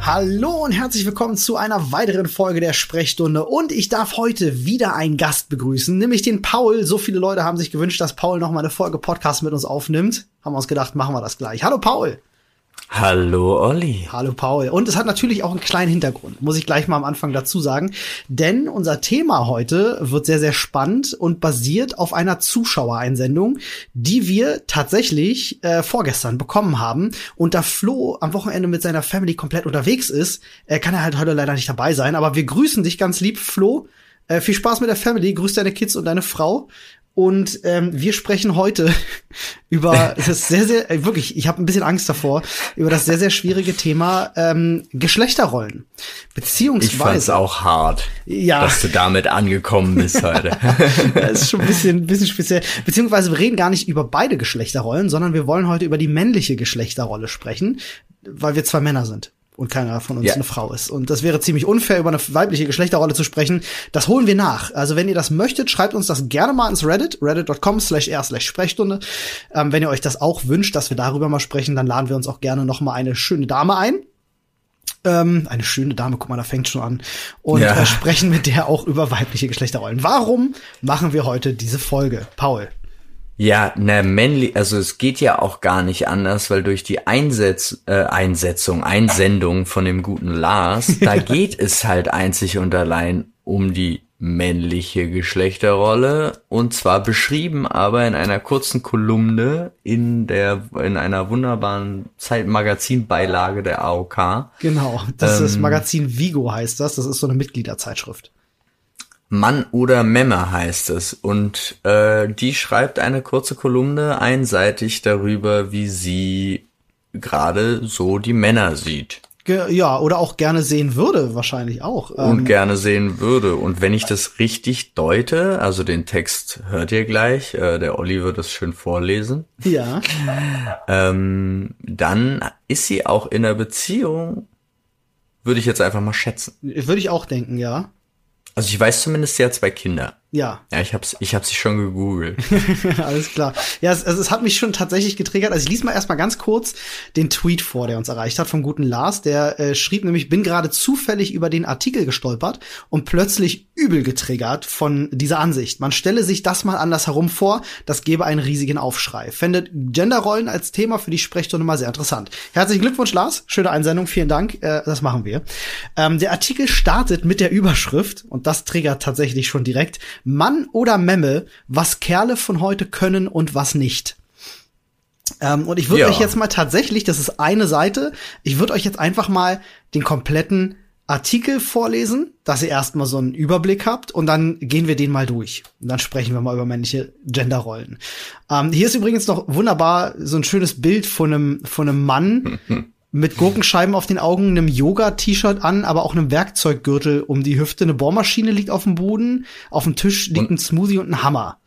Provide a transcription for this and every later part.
Hallo und herzlich willkommen zu einer weiteren Folge der Sprechstunde. Und ich darf heute wieder einen Gast begrüßen, nämlich den Paul. So viele Leute haben sich gewünscht, dass Paul noch mal eine Folge Podcast mit uns aufnimmt. Haben wir uns gedacht, machen wir das gleich. Hallo Paul. Hallo Olli. Hallo Paul. Und es hat natürlich auch einen kleinen Hintergrund, muss ich gleich mal am Anfang dazu sagen. Denn unser Thema heute wird sehr, sehr spannend und basiert auf einer Zuschauereinsendung, die wir tatsächlich äh, vorgestern bekommen haben. Und da Flo am Wochenende mit seiner Family komplett unterwegs ist, äh, kann er halt heute leider nicht dabei sein. Aber wir grüßen dich ganz lieb, Flo. Äh, viel Spaß mit der Family, grüß deine Kids und deine Frau. Und ähm, wir sprechen heute über das sehr, sehr, äh, wirklich, ich habe ein bisschen Angst davor, über das sehr, sehr schwierige Thema ähm, Geschlechterrollen. Beziehungsweise. Ich fand's auch hart, ja. dass du damit angekommen bist heute. das ist schon ein bisschen, ein bisschen speziell. Beziehungsweise wir reden gar nicht über beide Geschlechterrollen, sondern wir wollen heute über die männliche Geschlechterrolle sprechen, weil wir zwei Männer sind und keiner von uns ja. eine Frau ist. Und das wäre ziemlich unfair, über eine weibliche Geschlechterrolle zu sprechen. Das holen wir nach. Also wenn ihr das möchtet, schreibt uns das gerne mal ins Reddit, reddit.com slash r slash Sprechstunde. Ähm, wenn ihr euch das auch wünscht, dass wir darüber mal sprechen, dann laden wir uns auch gerne noch mal eine schöne Dame ein. Ähm, eine schöne Dame, guck mal, da fängt schon an. Und ja. äh, sprechen mit der auch über weibliche Geschlechterrollen. Warum machen wir heute diese Folge? Paul. Ja, ne, männlich, also es geht ja auch gar nicht anders, weil durch die Einsetz, äh, Einsetzung, Einsendung von dem guten Lars, da geht es halt einzig und allein um die männliche Geschlechterrolle und zwar beschrieben aber in einer kurzen Kolumne in der in einer wunderbaren Zeitmagazinbeilage der AOK. Genau, das ähm, ist Magazin Vigo heißt das, das ist so eine Mitgliederzeitschrift. Mann oder Memme heißt es. Und äh, die schreibt eine kurze Kolumne einseitig darüber, wie sie gerade so die Männer sieht. Ja, oder auch gerne sehen würde, wahrscheinlich auch. Und ähm, gerne sehen würde. Und wenn ich das richtig deute, also den Text hört ihr gleich, äh, der Olli wird es schön vorlesen. Ja. Ähm, dann ist sie auch in einer Beziehung, würde ich jetzt einfach mal schätzen. Würde ich auch denken, ja. Also ich weiß zumindest, sie hat zwei Kinder. Ja. Ja, ich hab's, ich hab's schon gegoogelt. Alles klar. Ja, es, also es hat mich schon tatsächlich getriggert. Also ich lese mal erstmal ganz kurz den Tweet vor, der uns erreicht hat vom guten Lars. Der äh, schrieb nämlich, bin gerade zufällig über den Artikel gestolpert und plötzlich übel getriggert von dieser Ansicht. Man stelle sich das mal anders herum vor, das gebe einen riesigen Aufschrei. Fände Genderrollen als Thema für die Sprechstunde mal sehr interessant. Herzlichen Glückwunsch, Lars. Schöne Einsendung. Vielen Dank. Äh, das machen wir. Ähm, der Artikel startet mit der Überschrift und das triggert tatsächlich schon direkt. Mann oder Memme, was Kerle von heute können und was nicht. Ähm, und ich würde ja. euch jetzt mal tatsächlich, das ist eine Seite, ich würde euch jetzt einfach mal den kompletten Artikel vorlesen, dass ihr erstmal so einen Überblick habt und dann gehen wir den mal durch. Und dann sprechen wir mal über männliche Genderrollen. Ähm, hier ist übrigens noch wunderbar so ein schönes Bild von einem, von einem Mann, mit Gurkenscheiben auf den Augen, einem Yoga-T-Shirt an, aber auch einem Werkzeuggürtel um die Hüfte. Eine Bohrmaschine liegt auf dem Boden, auf dem Tisch liegt und, ein Smoothie und ein Hammer.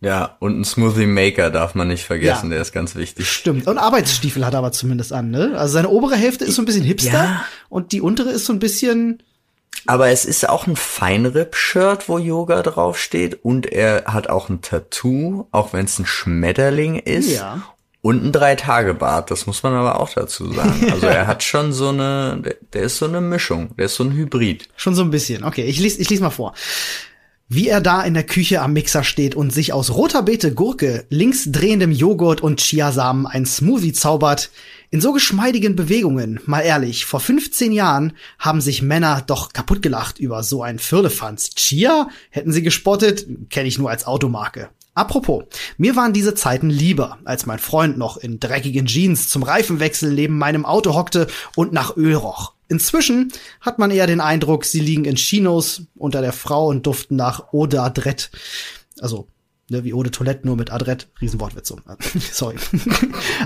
Ja, und ein Smoothie Maker darf man nicht vergessen, ja, der ist ganz wichtig. Stimmt. Und Arbeitsstiefel hat er aber zumindest an, ne? Also seine obere Hälfte ist so ein bisschen hipster ja. und die untere ist so ein bisschen. Aber es ist auch ein Feinripp-Shirt, wo Yoga draufsteht und er hat auch ein Tattoo, auch wenn es ein Schmetterling ist. Ja. Und ein Drei-Tage-Bart, das muss man aber auch dazu sagen. Also er hat schon so eine, der, ist so eine Mischung, der ist so ein Hybrid. Schon so ein bisschen. Okay, ich lese ich lies mal vor. Wie er da in der Küche am Mixer steht und sich aus roter Beete, Gurke, links drehendem Joghurt und Chiasamen ein Smoothie zaubert, in so geschmeidigen Bewegungen, mal ehrlich, vor 15 Jahren haben sich Männer doch kaputt gelacht über so ein Firlefanz. Chia? Hätten sie gespottet? Kenne ich nur als Automarke. Apropos, mir waren diese Zeiten lieber, als mein Freund noch in dreckigen Jeans zum Reifenwechsel neben meinem Auto hockte und nach Öl roch. Inzwischen hat man eher den Eindruck, sie liegen in Chinos unter der Frau und duften nach Eau d'Adrette. Also Ne, wie Eau de Toilette, nur mit Adrette. Riesenwortwitz. Sorry.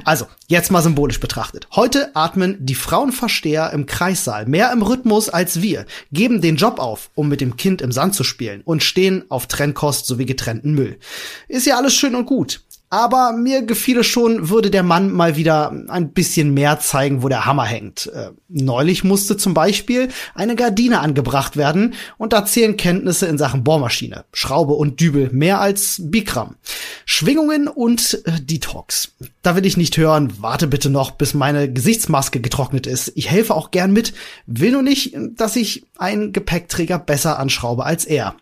also, jetzt mal symbolisch betrachtet. Heute atmen die Frauenversteher im Kreissaal mehr im Rhythmus als wir, geben den Job auf, um mit dem Kind im Sand zu spielen und stehen auf Trennkost sowie getrennten Müll. Ist ja alles schön und gut. Aber mir gefiel es schon, würde der Mann mal wieder ein bisschen mehr zeigen, wo der Hammer hängt. Äh, neulich musste zum Beispiel eine Gardine angebracht werden und da zählen Kenntnisse in Sachen Bohrmaschine, Schraube und Dübel mehr als Bikram. Schwingungen und äh, Detox. Da will ich nicht hören, warte bitte noch, bis meine Gesichtsmaske getrocknet ist. Ich helfe auch gern mit, will nur nicht, dass ich einen Gepäckträger besser anschraube als er.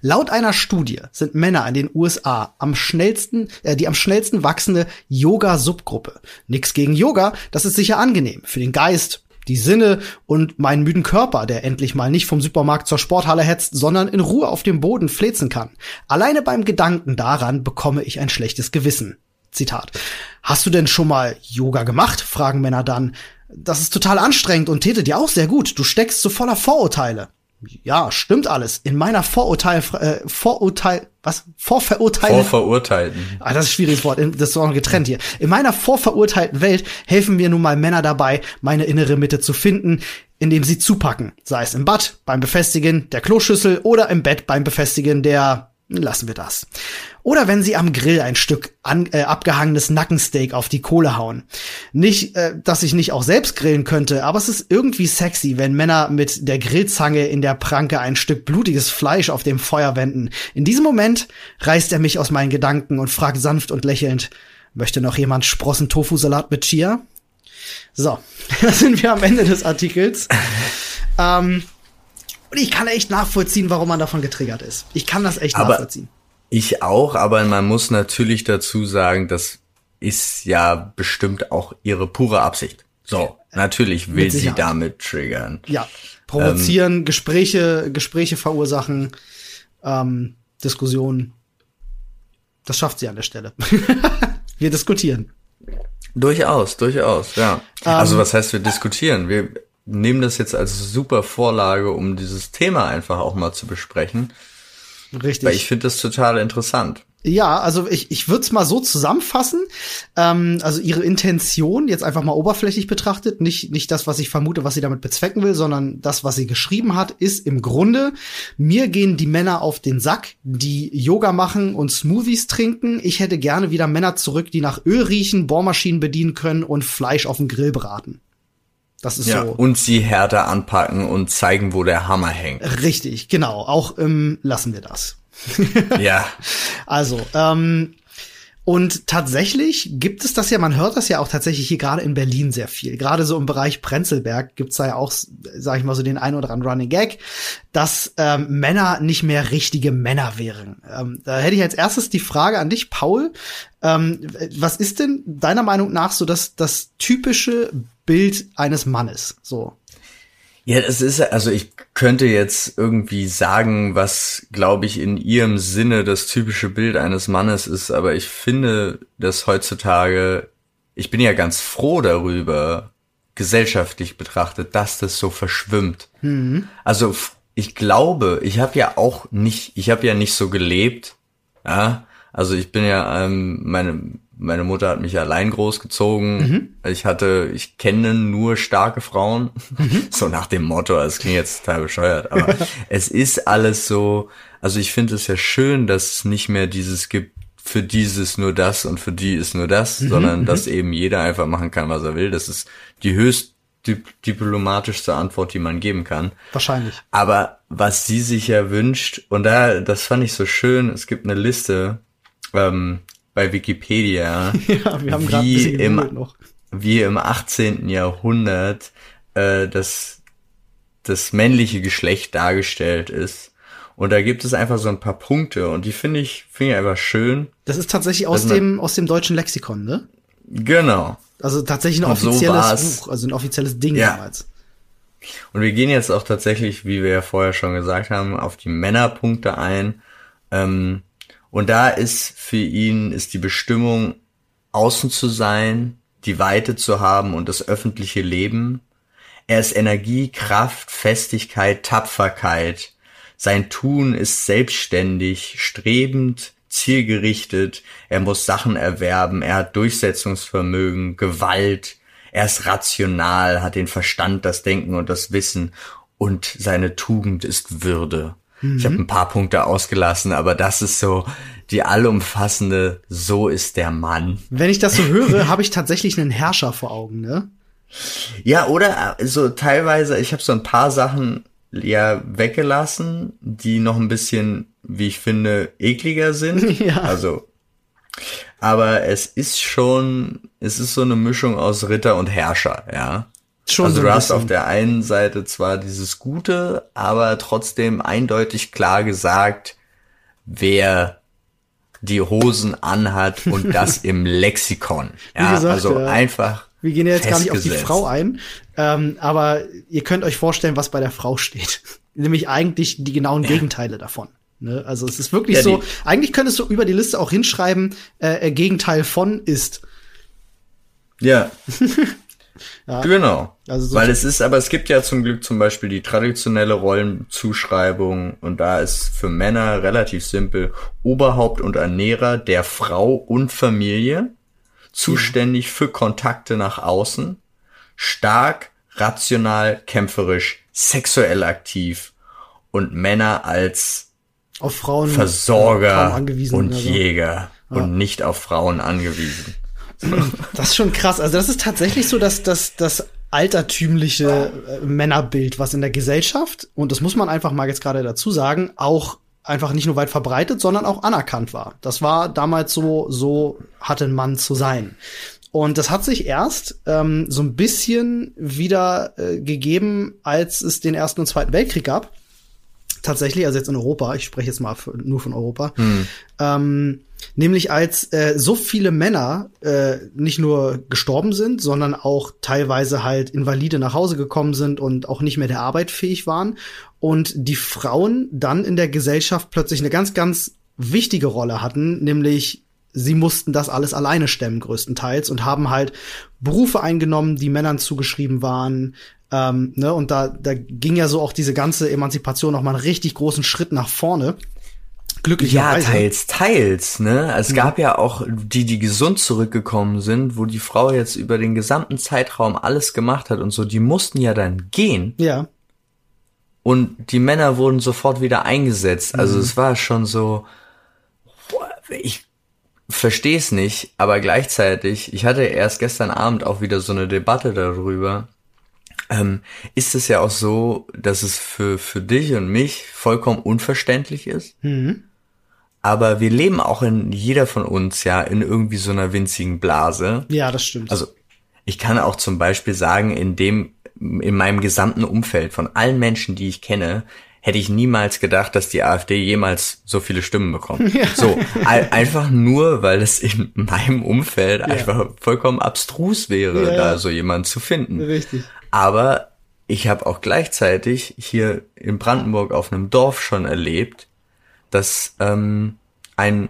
Laut einer Studie sind Männer in den USA am schnellsten, äh, die am schnellsten wachsende Yoga-Subgruppe. Nix gegen Yoga, das ist sicher angenehm für den Geist, die Sinne und meinen müden Körper, der endlich mal nicht vom Supermarkt zur Sporthalle hetzt, sondern in Ruhe auf dem Boden flezen kann. Alleine beim Gedanken daran bekomme ich ein schlechtes Gewissen. Zitat. Hast du denn schon mal Yoga gemacht? fragen Männer dann. Das ist total anstrengend und täte dir auch sehr gut. Du steckst so voller Vorurteile ja, stimmt alles. In meiner Vorurteil, äh, Vorurteil, was? Vorverurteilten. Vorverurteilten. Ah, das ist ein schwieriges Wort. Das ist auch getrennt hier. In meiner vorverurteilten Welt helfen mir nun mal Männer dabei, meine innere Mitte zu finden, indem sie zupacken. Sei es im Bad, beim Befestigen der Kloschüssel oder im Bett beim Befestigen der lassen wir das. Oder wenn sie am Grill ein Stück an, äh, abgehangenes Nackensteak auf die Kohle hauen. Nicht, äh, dass ich nicht auch selbst grillen könnte, aber es ist irgendwie sexy, wenn Männer mit der Grillzange in der Pranke ein Stück blutiges Fleisch auf dem Feuer wenden. In diesem Moment reißt er mich aus meinen Gedanken und fragt sanft und lächelnd, möchte noch jemand Sprossen-Tofu-Salat mit Chia? So, da sind wir am Ende des Artikels. ähm, und ich kann echt nachvollziehen, warum man davon getriggert ist. Ich kann das echt aber nachvollziehen. Ich auch, aber man muss natürlich dazu sagen, das ist ja bestimmt auch ihre pure Absicht. So, natürlich will sie damit triggern. Ja, provozieren, ähm, Gespräche, Gespräche verursachen, ähm, Diskussionen. Das schafft sie an der Stelle. wir diskutieren. Durchaus, durchaus, ja. Ähm, also was heißt wir diskutieren? Wir nehmen das jetzt als super Vorlage, um dieses Thema einfach auch mal zu besprechen. Richtig. Weil ich finde das total interessant. Ja, also ich, ich würde es mal so zusammenfassen. Ähm, also ihre Intention, jetzt einfach mal oberflächlich betrachtet, nicht, nicht das, was ich vermute, was sie damit bezwecken will, sondern das, was sie geschrieben hat, ist im Grunde, mir gehen die Männer auf den Sack, die Yoga machen und Smoothies trinken. Ich hätte gerne wieder Männer zurück, die nach Öl riechen, Bohrmaschinen bedienen können und Fleisch auf dem Grill braten. Das ist ja, so. Und sie härter anpacken und zeigen, wo der Hammer hängt. Richtig, genau. Auch ähm, lassen wir das. ja. Also, ähm, und tatsächlich gibt es das ja, man hört das ja auch tatsächlich hier gerade in Berlin sehr viel. Gerade so im Bereich Prenzlberg gibt's da ja auch, sag ich mal so, den ein oder anderen Running Gag, dass ähm, Männer nicht mehr richtige Männer wären. Ähm, da hätte ich als erstes die Frage an dich, Paul. Ähm, was ist denn deiner Meinung nach so das, das typische Bild eines Mannes? So. Ja, das ist, also ich könnte jetzt irgendwie sagen, was, glaube ich, in ihrem Sinne das typische Bild eines Mannes ist, aber ich finde, dass heutzutage, ich bin ja ganz froh darüber, gesellschaftlich betrachtet, dass das so verschwimmt. Mhm. Also ich glaube, ich habe ja auch nicht, ich habe ja nicht so gelebt, ja. Also ich bin ja, ähm, meine meine Mutter hat mich allein großgezogen. Mhm. Ich hatte, ich kenne nur starke Frauen. Mhm. So nach dem Motto, das klingt jetzt total bescheuert, aber es ist alles so, also ich finde es ja schön, dass es nicht mehr dieses gibt, für dieses nur das und für die ist nur das, mhm. sondern mhm. dass eben jeder einfach machen kann, was er will. Das ist die höchst diplomatischste Antwort, die man geben kann. Wahrscheinlich. Aber was sie sich ja wünscht, und da, das fand ich so schön, es gibt eine Liste, ähm, bei Wikipedia, ja, wir haben wie, im, wie im 18. Jahrhundert äh, das, das männliche Geschlecht dargestellt ist. Und da gibt es einfach so ein paar Punkte und die finde ich, finde ich einfach schön. Das ist tatsächlich aus dem, aus dem deutschen Lexikon, ne? Genau. Also tatsächlich ein offizielles so Buch, also ein offizielles Ding ja. damals. Und wir gehen jetzt auch tatsächlich, wie wir ja vorher schon gesagt haben, auf die Männerpunkte ein. Ähm, und da ist für ihn, ist die Bestimmung, außen zu sein, die Weite zu haben und das öffentliche Leben. Er ist Energie, Kraft, Festigkeit, Tapferkeit. Sein Tun ist selbstständig, strebend, zielgerichtet. Er muss Sachen erwerben. Er hat Durchsetzungsvermögen, Gewalt. Er ist rational, hat den Verstand, das Denken und das Wissen. Und seine Tugend ist Würde. Mhm. Ich habe ein paar Punkte ausgelassen, aber das ist so die allumfassende, so ist der Mann. Wenn ich das so höre, habe ich tatsächlich einen Herrscher vor Augen, ne? Ja, oder so teilweise, ich habe so ein paar Sachen ja weggelassen, die noch ein bisschen, wie ich finde, ekliger sind. Ja. Also, aber es ist schon, es ist so eine Mischung aus Ritter und Herrscher, ja. Schon also so du hast auf der einen Seite zwar dieses Gute, aber trotzdem eindeutig klar gesagt, wer die Hosen anhat und das im Lexikon. Ja, gesagt, also ja. einfach. Wir gehen ja jetzt gar nicht auf die Frau ein, ähm, aber ihr könnt euch vorstellen, was bei der Frau steht. Nämlich eigentlich die genauen ja. Gegenteile davon. Ne? Also es ist wirklich ja, so, eigentlich könntest du über die Liste auch hinschreiben, äh, Gegenteil von ist. Ja. Ja. Genau. Also so Weil es ist, aber es gibt ja zum Glück zum Beispiel die traditionelle Rollenzuschreibung und da ist für Männer relativ simpel Oberhaupt und Ernährer der Frau und Familie, zuständig für Kontakte nach außen, stark, rational, kämpferisch, sexuell aktiv und Männer als auf Frauen Versorger und so. Jäger ja. und nicht auf Frauen angewiesen. Das ist schon krass. Also das ist tatsächlich so, dass das, das altertümliche äh, Männerbild, was in der Gesellschaft, und das muss man einfach mal jetzt gerade dazu sagen, auch einfach nicht nur weit verbreitet, sondern auch anerkannt war. Das war damals so, so hatte ein Mann zu sein. Und das hat sich erst ähm, so ein bisschen wieder äh, gegeben, als es den Ersten und Zweiten Weltkrieg gab. Tatsächlich, also jetzt in Europa, ich spreche jetzt mal für, nur von Europa. Hm. Ähm, Nämlich als äh, so viele Männer äh, nicht nur gestorben sind, sondern auch teilweise halt Invalide nach Hause gekommen sind und auch nicht mehr der Arbeit fähig waren. Und die Frauen dann in der Gesellschaft plötzlich eine ganz, ganz wichtige Rolle hatten, nämlich sie mussten das alles alleine stemmen größtenteils und haben halt Berufe eingenommen, die Männern zugeschrieben waren. Ähm, ne, und da, da ging ja so auch diese ganze Emanzipation noch mal einen richtig großen Schritt nach vorne. Glücklicherweise. Ja, teils, teils, ne? Es mhm. gab ja auch die, die gesund zurückgekommen sind, wo die Frau jetzt über den gesamten Zeitraum alles gemacht hat und so, die mussten ja dann gehen. Ja. Und die Männer wurden sofort wieder eingesetzt. Also mhm. es war schon so, ich verstehe es nicht, aber gleichzeitig, ich hatte erst gestern Abend auch wieder so eine Debatte darüber, ähm, ist es ja auch so, dass es für, für dich und mich vollkommen unverständlich ist. Mhm. Aber wir leben auch in jeder von uns ja in irgendwie so einer winzigen Blase. Ja, das stimmt. Also ich kann auch zum Beispiel sagen, in dem, in meinem gesamten Umfeld von allen Menschen, die ich kenne, hätte ich niemals gedacht, dass die AfD jemals so viele Stimmen bekommt. Ja. So, einfach nur, weil es in meinem Umfeld ja. einfach vollkommen abstrus wäre, ja, da so jemand zu finden. Richtig. Aber ich habe auch gleichzeitig hier in Brandenburg auf einem Dorf schon erlebt, dass ähm, ein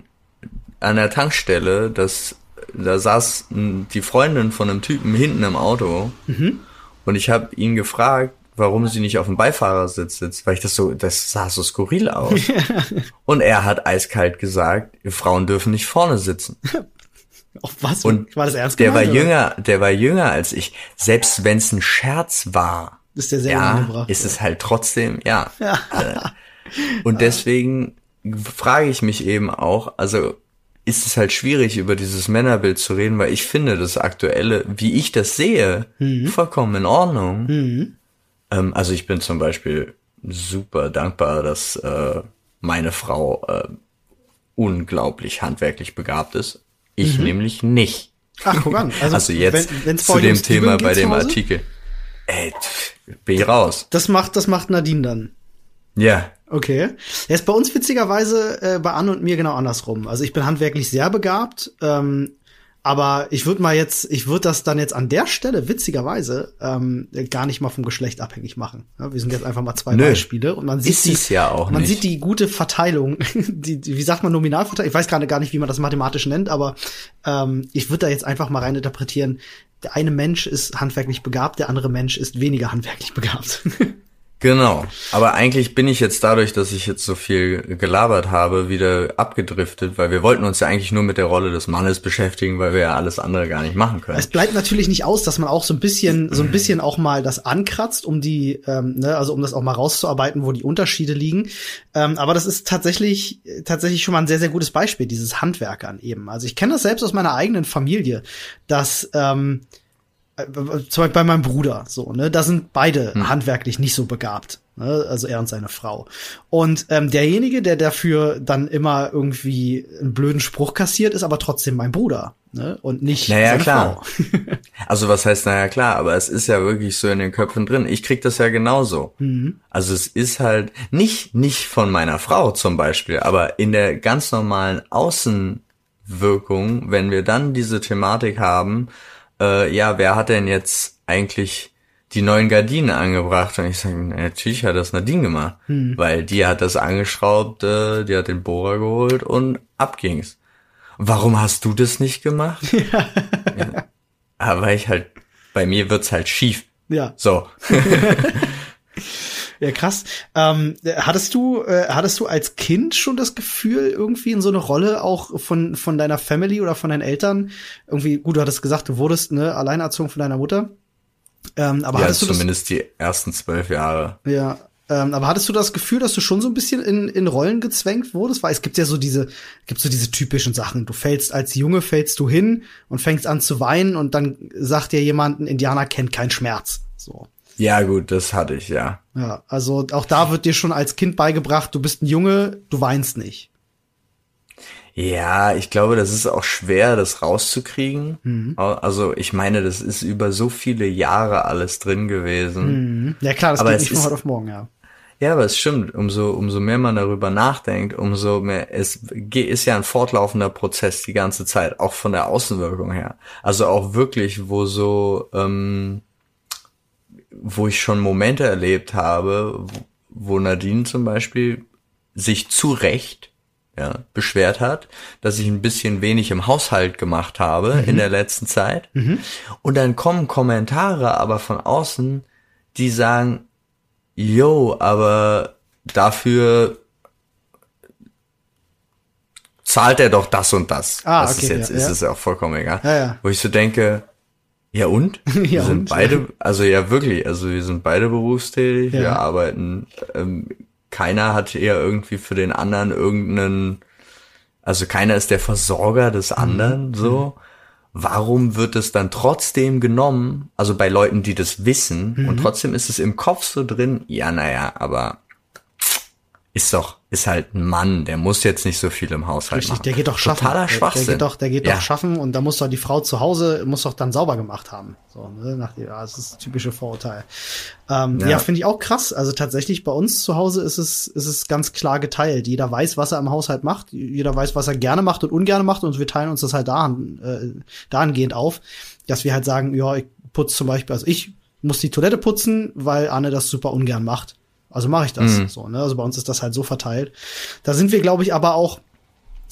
an der Tankstelle, dass da saß die Freundin von einem Typen hinten im Auto mhm. und ich habe ihn gefragt, warum sie nicht auf dem Beifahrersitz sitzt, weil ich das so, das sah so skurril aus. und er hat eiskalt gesagt, Frauen dürfen nicht vorne sitzen. Auf was? Und war das ernst Der gemeint, war oder? jünger, der war jünger als ich. Selbst wenn es ein Scherz war, ist der sehr ja, ist es halt trotzdem, ja. ja. Äh, und deswegen frage ich mich eben auch, also ist es halt schwierig, über dieses Männerbild zu reden, weil ich finde das Aktuelle, wie ich das sehe, mhm. vollkommen in Ordnung. Mhm. Ähm, also ich bin zum Beispiel super dankbar, dass äh, meine Frau äh, unglaublich handwerklich begabt ist. Ich mhm. nämlich nicht. Ach, guck an. Also, also jetzt wenn, zu dem Thema bei dem Artikel. Ey, bin ich raus. Das macht, das macht Nadine dann. Ja. Okay. Er ist bei uns witzigerweise äh, bei Anne und mir genau andersrum. Also ich bin handwerklich sehr begabt. Ähm, aber ich würde mal jetzt, ich würde das dann jetzt an der Stelle witzigerweise ähm, gar nicht mal vom Geschlecht abhängig machen. Ja, wir sind jetzt einfach mal zwei Nö. Beispiele und man sieht Ist die, ja auch man nicht. sieht die gute Verteilung, die, die, wie sagt man Nominalverteilung? Ich weiß gerade gar nicht, wie man das mathematisch nennt, aber ähm, ich würde da jetzt einfach mal rein interpretieren. Der eine Mensch ist handwerklich begabt, der andere Mensch ist weniger handwerklich begabt. Genau. Aber eigentlich bin ich jetzt dadurch, dass ich jetzt so viel gelabert habe, wieder abgedriftet, weil wir wollten uns ja eigentlich nur mit der Rolle des Mannes beschäftigen, weil wir ja alles andere gar nicht machen können. Es bleibt natürlich nicht aus, dass man auch so ein bisschen, so ein bisschen auch mal das ankratzt, um die, ähm, ne, also um das auch mal rauszuarbeiten, wo die Unterschiede liegen. Ähm, aber das ist tatsächlich, tatsächlich schon mal ein sehr, sehr gutes Beispiel, dieses Handwerkern eben. Also ich kenne das selbst aus meiner eigenen Familie, dass ähm, äh, zum Beispiel bei meinem Bruder, so, ne, da sind beide hm. handwerklich nicht so begabt. Ne, also er und seine Frau. Und ähm, derjenige, der dafür dann immer irgendwie einen blöden Spruch kassiert, ist aber trotzdem mein Bruder. Ne? Und nicht naja, seine klar. Frau. also was heißt, naja klar, aber es ist ja wirklich so in den Köpfen drin. Ich krieg das ja genauso. Mhm. Also es ist halt nicht, nicht von meiner Frau zum Beispiel, aber in der ganz normalen Außenwirkung, wenn wir dann diese Thematik haben, äh, ja, wer hat denn jetzt eigentlich die neuen Gardinen angebracht? Und ich sage, natürlich hat das Nadine gemacht, hm. weil die hat das angeschraubt, äh, die hat den Bohrer geholt und ab ging's. Warum hast du das nicht gemacht? ja. ja. Aber ich halt, bei mir wird's halt schief. Ja. So. Ja, krass. Ähm, hattest du, äh, hattest du als Kind schon das Gefühl, irgendwie in so eine Rolle auch von, von deiner Family oder von deinen Eltern? Irgendwie, gut, du hattest gesagt, du wurdest ne, alleinerzogen von deiner Mutter. Ähm, aber ja, hattest du zumindest das, die ersten zwölf Jahre. Ja, ähm, aber hattest du das Gefühl, dass du schon so ein bisschen in, in Rollen gezwängt wurdest? Weil es gibt ja so diese, gibt so diese typischen Sachen. Du fällst als Junge, fällst du hin und fängst an zu weinen und dann sagt dir jemand, ein Indianer kennt keinen Schmerz. So. Ja, gut, das hatte ich, ja. Ja, also auch da wird dir schon als Kind beigebracht, du bist ein Junge, du weinst nicht. Ja, ich glaube, das ist auch schwer, das rauszukriegen. Mhm. Also ich meine, das ist über so viele Jahre alles drin gewesen. Mhm. Ja klar, das aber geht nicht von heute auf morgen, ja. Ja, aber es stimmt. Umso, umso mehr man darüber nachdenkt, umso mehr, es ist ja ein fortlaufender Prozess die ganze Zeit, auch von der Außenwirkung her. Also auch wirklich, wo so, ähm, wo ich schon Momente erlebt habe, wo Nadine zum Beispiel sich zu Recht ja, beschwert hat, dass ich ein bisschen wenig im Haushalt gemacht habe mhm. in der letzten Zeit. Mhm. Und dann kommen Kommentare aber von außen, die sagen, yo, aber dafür zahlt er doch das und das. Ah, Was okay, es jetzt ja, ist, ist ja auch vollkommen egal. Ja, ja. Wo ich so denke, ja und? Wir ja, sind und? beide, also ja wirklich, also wir sind beide berufstätig, ja. wir arbeiten, ähm, keiner hat eher irgendwie für den anderen irgendeinen, also keiner ist der Versorger des mhm. anderen, mhm. so. Warum wird es dann trotzdem genommen, also bei Leuten, die das wissen, mhm. und trotzdem ist es im Kopf so drin, ja, naja, aber ist doch, ist halt ein Mann, der muss jetzt nicht so viel im Haushalt Richtig, machen. der geht doch schaffen. Totaler Schwachsinn. Der, der geht doch, der geht ja. doch schaffen und da muss doch die Frau zu Hause, muss doch dann sauber gemacht haben. So, ne, nach, ja, das ist das typische Vorurteil. Ähm, ja, ja finde ich auch krass. Also tatsächlich bei uns zu Hause ist es, ist es ganz klar geteilt. Jeder weiß, was er im Haushalt macht. Jeder weiß, was er gerne macht und ungerne macht und wir teilen uns das halt dahin, äh, dahingehend auf, dass wir halt sagen, ja, ich putze zum Beispiel, also ich muss die Toilette putzen, weil Anne das super ungern macht. Also mache ich das. Mhm. So, ne? Also bei uns ist das halt so verteilt. Da sind wir, glaube ich, aber auch,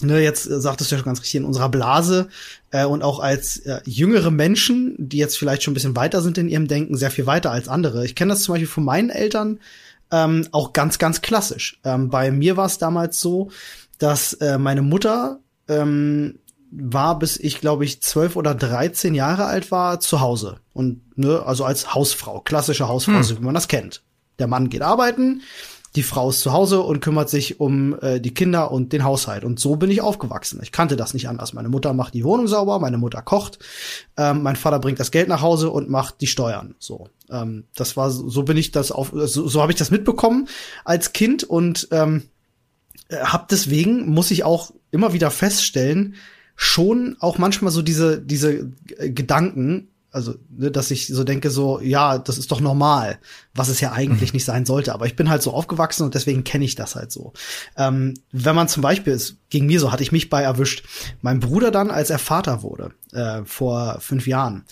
ne, jetzt äh, sagtest du ja schon ganz richtig, in unserer Blase äh, und auch als äh, jüngere Menschen, die jetzt vielleicht schon ein bisschen weiter sind in ihrem Denken, sehr viel weiter als andere. Ich kenne das zum Beispiel von meinen Eltern ähm, auch ganz, ganz klassisch. Ähm, bei mir war es damals so, dass äh, meine Mutter ähm, war, bis ich, glaube ich, zwölf oder dreizehn Jahre alt war, zu Hause. Und, ne, also als Hausfrau, klassische Hausfrau, hm. so wie man das kennt. Der Mann geht arbeiten, die Frau ist zu Hause und kümmert sich um äh, die Kinder und den Haushalt. Und so bin ich aufgewachsen. Ich kannte das nicht anders. Meine Mutter macht die Wohnung sauber, meine Mutter kocht, ähm, mein Vater bringt das Geld nach Hause und macht die Steuern. So, ähm, das war so bin ich das auf, so, so habe ich das mitbekommen als Kind und ähm, äh, hab deswegen muss ich auch immer wieder feststellen, schon auch manchmal so diese diese Gedanken also, ne, dass ich so denke, so, ja, das ist doch normal, was es ja eigentlich mhm. nicht sein sollte. Aber ich bin halt so aufgewachsen und deswegen kenne ich das halt so. Ähm, wenn man zum Beispiel, es ging mir so, hatte ich mich bei erwischt, mein Bruder dann, als er Vater wurde, äh, vor fünf Jahren,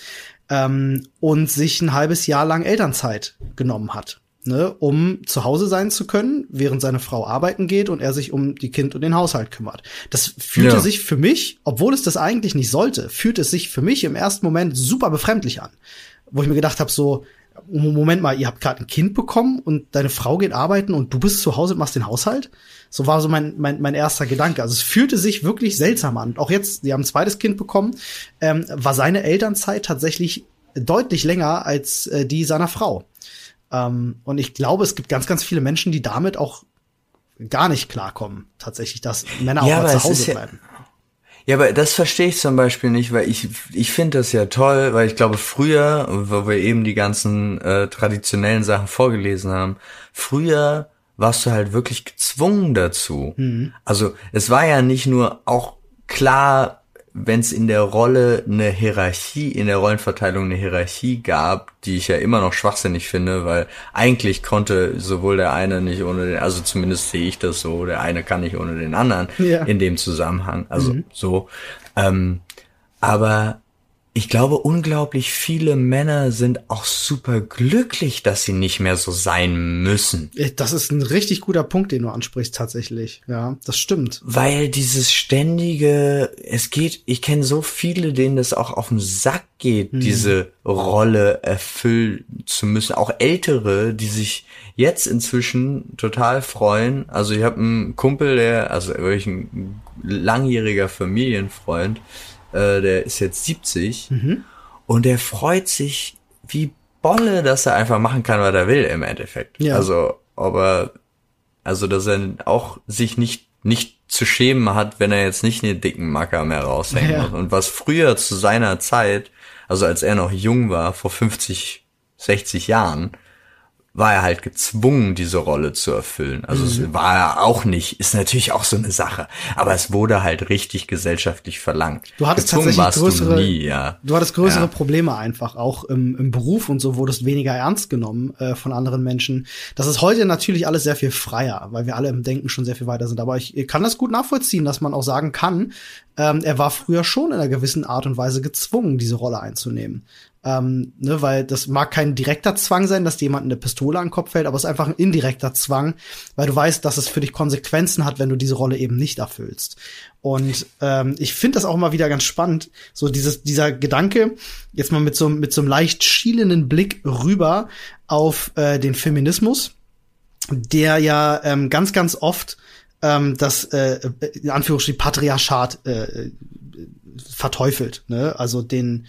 ähm, und sich ein halbes Jahr lang Elternzeit genommen hat ne, um zu Hause sein zu können, während seine Frau arbeiten geht und er sich um die Kind und den Haushalt kümmert. Das fühlte ja. sich für mich, obwohl es das eigentlich nicht sollte, fühlte es sich für mich im ersten Moment super befremdlich an. Wo ich mir gedacht habe, so, Moment mal, ihr habt gerade ein Kind bekommen und deine Frau geht arbeiten und du bist zu Hause und machst den Haushalt? So war so mein, mein, mein erster Gedanke. Also es fühlte sich wirklich seltsam an. Auch jetzt, sie haben ein zweites Kind bekommen, ähm, war seine Elternzeit tatsächlich deutlich länger als äh, die seiner Frau. Ähm, und ich glaube, es gibt ganz, ganz viele Menschen, die damit auch gar nicht klarkommen, tatsächlich, dass Männer ja, auch mal zu Hause bleiben. Ja, aber das verstehe ich zum Beispiel nicht, weil ich, ich finde das ja toll, weil ich glaube, früher, wo wir eben die ganzen äh, traditionellen Sachen vorgelesen haben, früher warst du halt wirklich gezwungen dazu. Mhm. Also es war ja nicht nur auch klar, wenn es in der Rolle eine Hierarchie, in der Rollenverteilung eine Hierarchie gab, die ich ja immer noch schwachsinnig finde, weil eigentlich konnte sowohl der eine nicht ohne den, also zumindest sehe ich das so, der eine kann nicht ohne den anderen ja. in dem Zusammenhang, also mhm. so. Ähm, aber ich glaube, unglaublich viele Männer sind auch super glücklich, dass sie nicht mehr so sein müssen. Das ist ein richtig guter Punkt, den du ansprichst, tatsächlich. Ja, das stimmt. Weil dieses ständige, es geht, ich kenne so viele, denen das auch auf den Sack geht, hm. diese Rolle erfüllen zu müssen. Auch ältere, die sich jetzt inzwischen total freuen. Also ich habe einen Kumpel, der, also wirklich ein langjähriger Familienfreund, äh, der ist jetzt 70 mhm. und der freut sich wie Bolle, dass er einfach machen kann, was er will im Endeffekt. Ja. Also, aber, also, dass er auch sich nicht, nicht zu schämen hat, wenn er jetzt nicht einen dicken Macker mehr raushängen ja. muss. Und was früher zu seiner Zeit, also als er noch jung war, vor 50, 60 Jahren, war er halt gezwungen, diese Rolle zu erfüllen. Also mhm. es war er auch nicht, ist natürlich auch so eine Sache. Aber es wurde halt richtig gesellschaftlich verlangt. Du hattest gezwungen tatsächlich größere, du, nie, ja. du hattest größere ja. Probleme einfach, auch im, im, Beruf und so wurdest weniger ernst genommen äh, von anderen Menschen. Das ist heute natürlich alles sehr viel freier, weil wir alle im Denken schon sehr viel weiter sind. Aber ich, ich kann das gut nachvollziehen, dass man auch sagen kann, ähm, er war früher schon in einer gewissen Art und Weise gezwungen, diese Rolle einzunehmen. Ähm, ne, weil das mag kein direkter Zwang sein, dass jemand eine Pistole an den Kopf fällt, aber es ist einfach ein indirekter Zwang, weil du weißt, dass es für dich Konsequenzen hat, wenn du diese Rolle eben nicht erfüllst. Und ähm, ich finde das auch immer wieder ganz spannend, so dieses, dieser Gedanke, jetzt mal mit so, mit so einem leicht schielenden Blick rüber auf äh, den Feminismus, der ja ähm, ganz, ganz oft ähm, das äh, in Anführungsstrichen Patriarchat äh, verteufelt, ne? Also den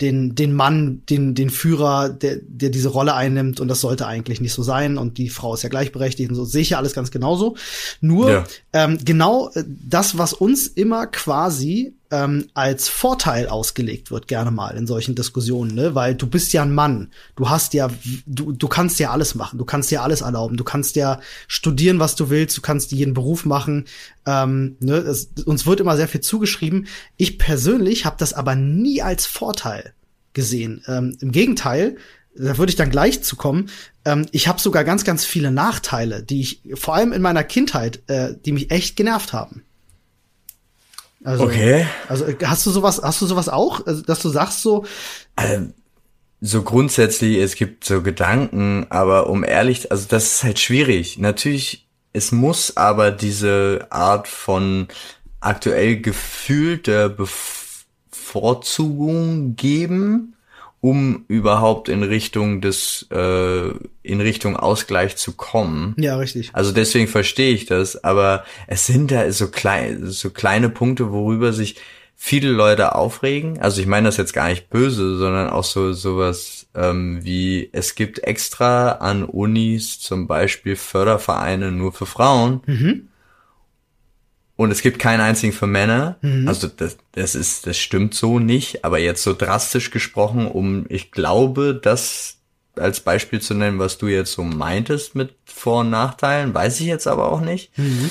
den, den Mann, den, den Führer, der, der diese Rolle einnimmt und das sollte eigentlich nicht so sein und die Frau ist ja gleichberechtigt und so sehe ich ja alles ganz genauso. Nur ja. ähm, genau äh, das, was uns immer quasi ähm, als Vorteil ausgelegt wird, gerne mal in solchen Diskussionen, ne? Weil du bist ja ein Mann, du hast ja, du, du kannst ja alles machen, du kannst dir alles erlauben, du kannst ja studieren, was du willst, du kannst jeden Beruf machen. Ähm, ne? Es, uns wird immer sehr viel zugeschrieben. Ich persönlich habe das aber nie als Vorteil gesehen. Ähm, Im Gegenteil, da würde ich dann gleich zu kommen. Ähm, ich habe sogar ganz, ganz viele Nachteile, die ich vor allem in meiner Kindheit, äh, die mich echt genervt haben. Also, okay. Also hast du sowas, hast du sowas auch, also, dass du sagst so? Ähm, so grundsätzlich, es gibt so Gedanken, aber um ehrlich, also das ist halt schwierig. Natürlich, es muss aber diese Art von aktuell gefühlter Bevorzugung geben, um überhaupt in Richtung des äh, in Richtung Ausgleich zu kommen. Ja, richtig. Also deswegen verstehe ich das, aber es sind da so kleine so kleine Punkte, worüber sich viele Leute aufregen. Also ich meine das jetzt gar nicht böse, sondern auch so sowas ähm, wie es gibt extra an Unis zum Beispiel Fördervereine nur für Frauen. Mhm und es gibt keinen einzigen für Männer. Mhm. Also das, das ist, das stimmt so nicht. Aber jetzt so drastisch gesprochen, um, ich glaube, das als Beispiel zu nennen, was du jetzt so meintest mit Vor- und Nachteilen, weiß ich jetzt aber auch nicht. Mhm.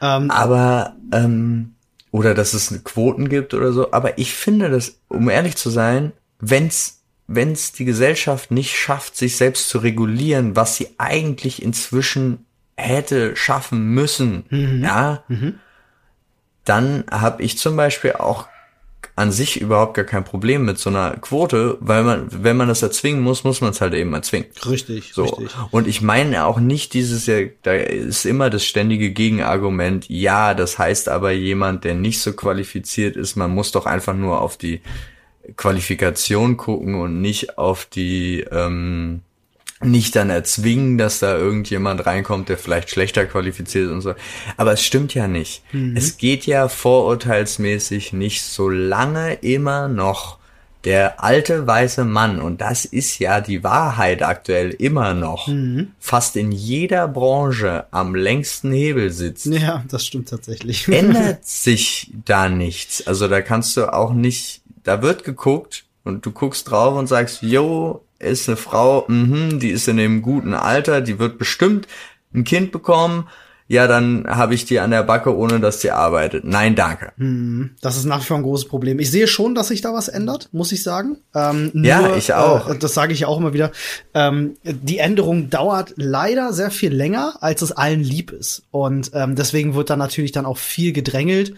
Ähm, aber ähm, oder dass es Quoten gibt oder so. Aber ich finde das, um ehrlich zu sein, wenn's wenn's die Gesellschaft nicht schafft, sich selbst zu regulieren, was sie eigentlich inzwischen hätte schaffen müssen, mhm. ja, mhm dann habe ich zum Beispiel auch an sich überhaupt gar kein Problem mit so einer Quote, weil man, wenn man das erzwingen muss, muss man es halt eben erzwingen. Richtig, so. richtig. Und ich meine auch nicht dieses, ja, da ist immer das ständige Gegenargument, ja, das heißt aber jemand, der nicht so qualifiziert ist, man muss doch einfach nur auf die Qualifikation gucken und nicht auf die ähm, nicht dann erzwingen, dass da irgendjemand reinkommt, der vielleicht schlechter qualifiziert ist und so. Aber es stimmt ja nicht. Mhm. Es geht ja vorurteilsmäßig nicht, solange immer noch der alte weiße Mann, und das ist ja die Wahrheit aktuell immer noch, mhm. fast in jeder Branche am längsten Hebel sitzt. Ja, das stimmt tatsächlich. Ändert sich da nichts. Also da kannst du auch nicht, da wird geguckt und du guckst drauf und sagst, yo, ist eine Frau, mh, die ist in dem guten Alter, die wird bestimmt ein Kind bekommen. Ja, dann habe ich die an der Backe, ohne dass die arbeitet. Nein, danke. Hm, das ist nach wie vor ein großes Problem. Ich sehe schon, dass sich da was ändert, muss ich sagen. Ähm, ja, nur, ich auch. Äh, das sage ich auch immer wieder. Ähm, die Änderung dauert leider sehr viel länger, als es allen lieb ist. Und ähm, deswegen wird da natürlich dann auch viel gedrängelt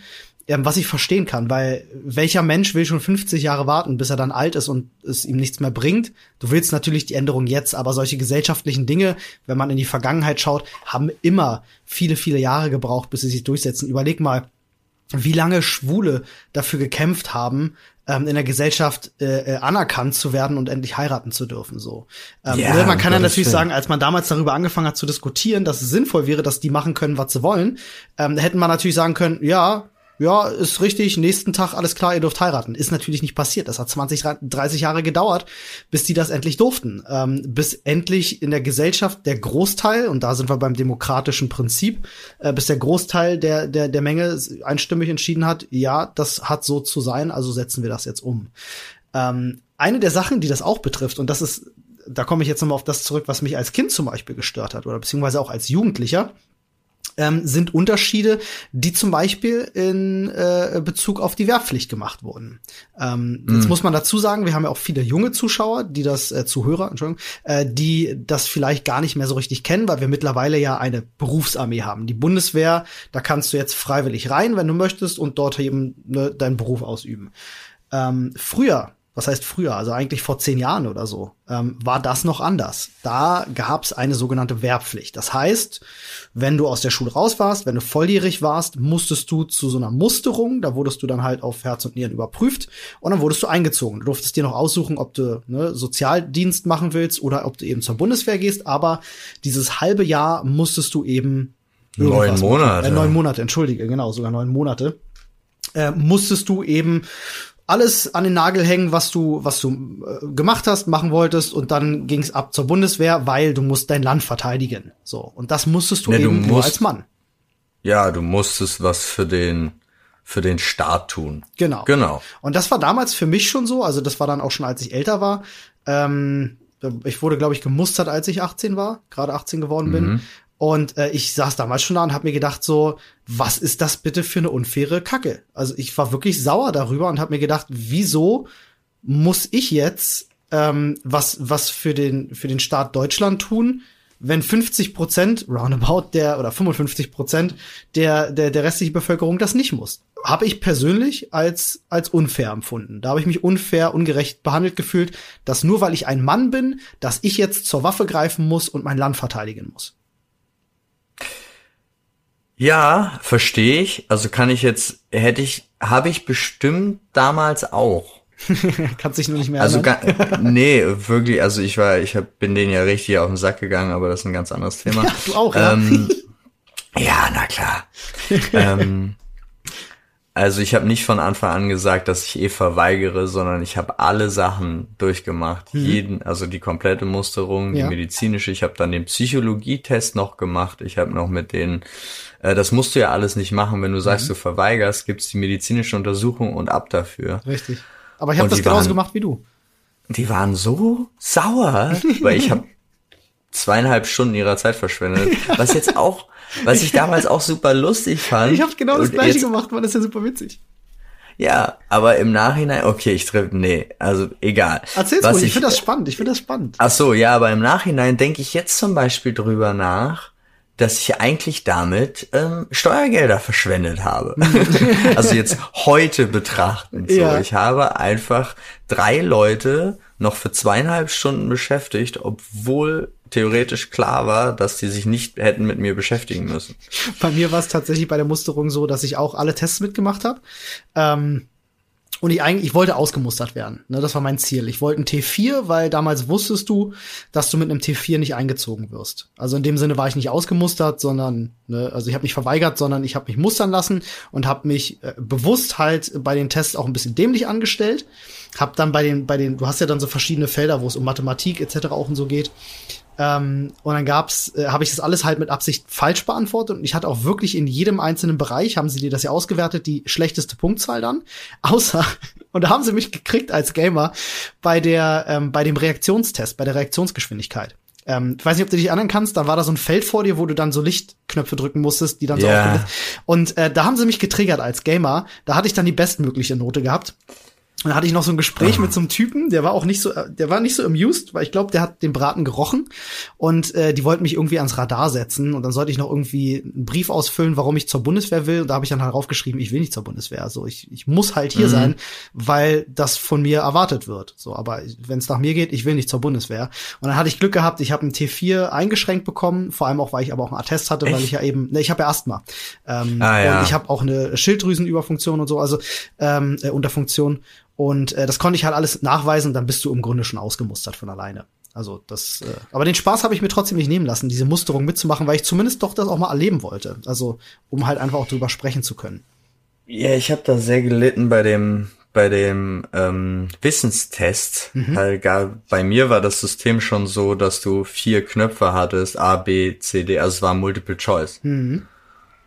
ähm, was ich verstehen kann, weil welcher Mensch will schon 50 Jahre warten, bis er dann alt ist und es ihm nichts mehr bringt? Du willst natürlich die Änderung jetzt, aber solche gesellschaftlichen Dinge, wenn man in die Vergangenheit schaut, haben immer viele, viele Jahre gebraucht, bis sie sich durchsetzen. Überleg mal, wie lange Schwule dafür gekämpft haben, ähm, in der Gesellschaft äh, äh anerkannt zu werden und endlich heiraten zu dürfen. So, ähm, ja, man kann ja natürlich schön. sagen, als man damals darüber angefangen hat zu diskutieren, dass es sinnvoll wäre, dass die machen können, was sie wollen, ähm, hätten man natürlich sagen können, ja, ja, ist richtig, nächsten Tag alles klar, ihr dürft heiraten. Ist natürlich nicht passiert. Das hat 20, 30 Jahre gedauert, bis die das endlich durften. Ähm, bis endlich in der Gesellschaft der Großteil, und da sind wir beim demokratischen Prinzip, äh, bis der Großteil der, der, der Menge einstimmig entschieden hat, ja, das hat so zu sein, also setzen wir das jetzt um. Ähm, eine der Sachen, die das auch betrifft, und das ist, da komme ich jetzt nochmal auf das zurück, was mich als Kind zum Beispiel gestört hat, oder beziehungsweise auch als Jugendlicher, ähm, sind Unterschiede, die zum Beispiel in äh, Bezug auf die Wehrpflicht gemacht wurden. Ähm, mm. Jetzt muss man dazu sagen, wir haben ja auch viele junge Zuschauer, die das äh, Zuhörer, Entschuldigung, äh, die das vielleicht gar nicht mehr so richtig kennen, weil wir mittlerweile ja eine Berufsarmee haben. Die Bundeswehr, da kannst du jetzt freiwillig rein, wenn du möchtest, und dort eben ne, deinen Beruf ausüben. Ähm, früher was heißt früher, also eigentlich vor zehn Jahren oder so, ähm, war das noch anders. Da gab es eine sogenannte Wehrpflicht. Das heißt, wenn du aus der Schule raus warst, wenn du volljährig warst, musstest du zu so einer Musterung, da wurdest du dann halt auf Herz und Nieren überprüft und dann wurdest du eingezogen. Du durftest dir noch aussuchen, ob du ne, Sozialdienst machen willst oder ob du eben zur Bundeswehr gehst, aber dieses halbe Jahr musstest du eben neun Monate. Äh, neun Monate, entschuldige, genau, sogar neun Monate. Äh, musstest du eben alles an den Nagel hängen, was du, was du äh, gemacht hast, machen wolltest, und dann ging's ab zur Bundeswehr, weil du musst dein Land verteidigen. So. Und das musstest du nee, eben du nur als Mann. Ja, du musstest was für den, für den Staat tun. Genau. Genau. Und das war damals für mich schon so, also das war dann auch schon, als ich älter war. Ähm, ich wurde, glaube ich, gemustert, als ich 18 war, gerade 18 geworden bin. Mhm. Und äh, ich saß damals schon da und habe mir gedacht so, was ist das bitte für eine unfaire Kacke? Also ich war wirklich sauer darüber und habe mir gedacht, wieso muss ich jetzt ähm, was was für den für den Staat Deutschland tun, wenn 50 Prozent roundabout der oder 55 Prozent der der der restlichen Bevölkerung das nicht muss? Habe ich persönlich als als unfair empfunden. Da habe ich mich unfair, ungerecht behandelt gefühlt, dass nur weil ich ein Mann bin, dass ich jetzt zur Waffe greifen muss und mein Land verteidigen muss. Ja, verstehe ich. Also kann ich jetzt, hätte ich, habe ich bestimmt damals auch. Kannst dich nur nicht mehr Also nee, wirklich, also ich war, ich hab, bin denen ja richtig auf den Sack gegangen, aber das ist ein ganz anderes Thema. Ja, du auch, ähm, ja. ja, na klar. ähm, also ich habe nicht von Anfang an gesagt, dass ich eh verweigere, sondern ich habe alle Sachen durchgemacht. Mhm. Jeden, also die komplette Musterung, ja. die medizinische. Ich habe dann den Psychologietest noch gemacht. Ich habe noch mit den, äh, das musst du ja alles nicht machen. Wenn du sagst, mhm. du verweigerst, gibt's die medizinische Untersuchung und ab dafür. Richtig. Aber ich habe das genauso waren, gemacht wie du. Die waren so sauer, weil ich habe zweieinhalb Stunden ihrer Zeit verschwendet. Was jetzt auch was ich damals auch super lustig fand. Ich habe genau das gleiche jetzt, gemacht, war das ja super witzig. Ja, aber im Nachhinein, okay, ich triff, nee, also egal. Erzähl's ruhig, ich, ich finde das spannend, ich finde das spannend. Ach so, ja, aber im Nachhinein denke ich jetzt zum Beispiel drüber nach, dass ich eigentlich damit ähm, Steuergelder verschwendet habe. also jetzt heute betrachtend. So. Ja. Ich habe einfach drei Leute noch für zweieinhalb Stunden beschäftigt, obwohl theoretisch klar war, dass die sich nicht hätten mit mir beschäftigen müssen. Bei mir war es tatsächlich bei der Musterung so, dass ich auch alle Tests mitgemacht habe. Ähm, Und ich eigentlich, ich wollte ausgemustert werden. Ne, das war mein Ziel. Ich wollte ein T4, weil damals wusstest du, dass du mit einem T4 nicht eingezogen wirst. Also in dem Sinne war ich nicht ausgemustert, sondern, ne, also ich habe mich verweigert, sondern ich habe mich mustern lassen und habe mich äh, bewusst halt bei den Tests auch ein bisschen dämlich angestellt. Hab dann bei den, bei den, du hast ja dann so verschiedene Felder, wo es um Mathematik etc. auch und so geht. Ähm, und dann gab's, äh, habe ich das alles halt mit Absicht falsch beantwortet und ich hatte auch wirklich in jedem einzelnen Bereich, haben sie dir das ja ausgewertet, die schlechteste Punktzahl dann. Außer, und da haben sie mich gekriegt als Gamer bei der, ähm, bei dem Reaktionstest, bei der Reaktionsgeschwindigkeit. Ähm, ich weiß nicht, ob du dich erinnern kannst, da war da so ein Feld vor dir, wo du dann so Lichtknöpfe drücken musstest, die dann so Ja. aufgelöst. Und äh, da haben sie mich getriggert als Gamer. Da hatte ich dann die bestmögliche Note gehabt. Und dann hatte ich noch so ein Gespräch mit so einem Typen, der war auch nicht so, äh, der war nicht so amused, weil ich glaube, der hat den Braten gerochen und äh, die wollten mich irgendwie ans Radar setzen und dann sollte ich noch irgendwie einen Brief ausfüllen, warum ich zur Bundeswehr will und da habe ich dann halt draufgeschrieben, ich will nicht zur Bundeswehr, also ich, ich muss halt hier sein, weil das von mir erwartet wird. So, aber wenn es nach mir geht, ich will nicht zur Bundeswehr. Und dann hatte ich Glück gehabt, ich habe ein T4 eingeschränkt bekommen, vor allem auch, weil ich aber auch einen Attest hatte, weil Echt? ich ja eben, ne, ich habe ja Asthma ähm, Ah, ja. und ich habe auch eine Schilddrüsenüberfunktion und so, also ähm, äh, Unterfunktion. Und äh, das konnte ich halt alles nachweisen, dann bist du im Grunde schon ausgemustert von alleine. Also das, äh, aber den Spaß habe ich mir trotzdem nicht nehmen lassen, diese Musterung mitzumachen, weil ich zumindest doch das auch mal erleben wollte. Also um halt einfach auch drüber sprechen zu können. Ja, ich habe da sehr gelitten bei dem bei dem ähm, Wissenstest. Weil gar, bei mir war das System schon so, dass du vier Knöpfe hattest, A, B, C, D, also es war Multiple Choice.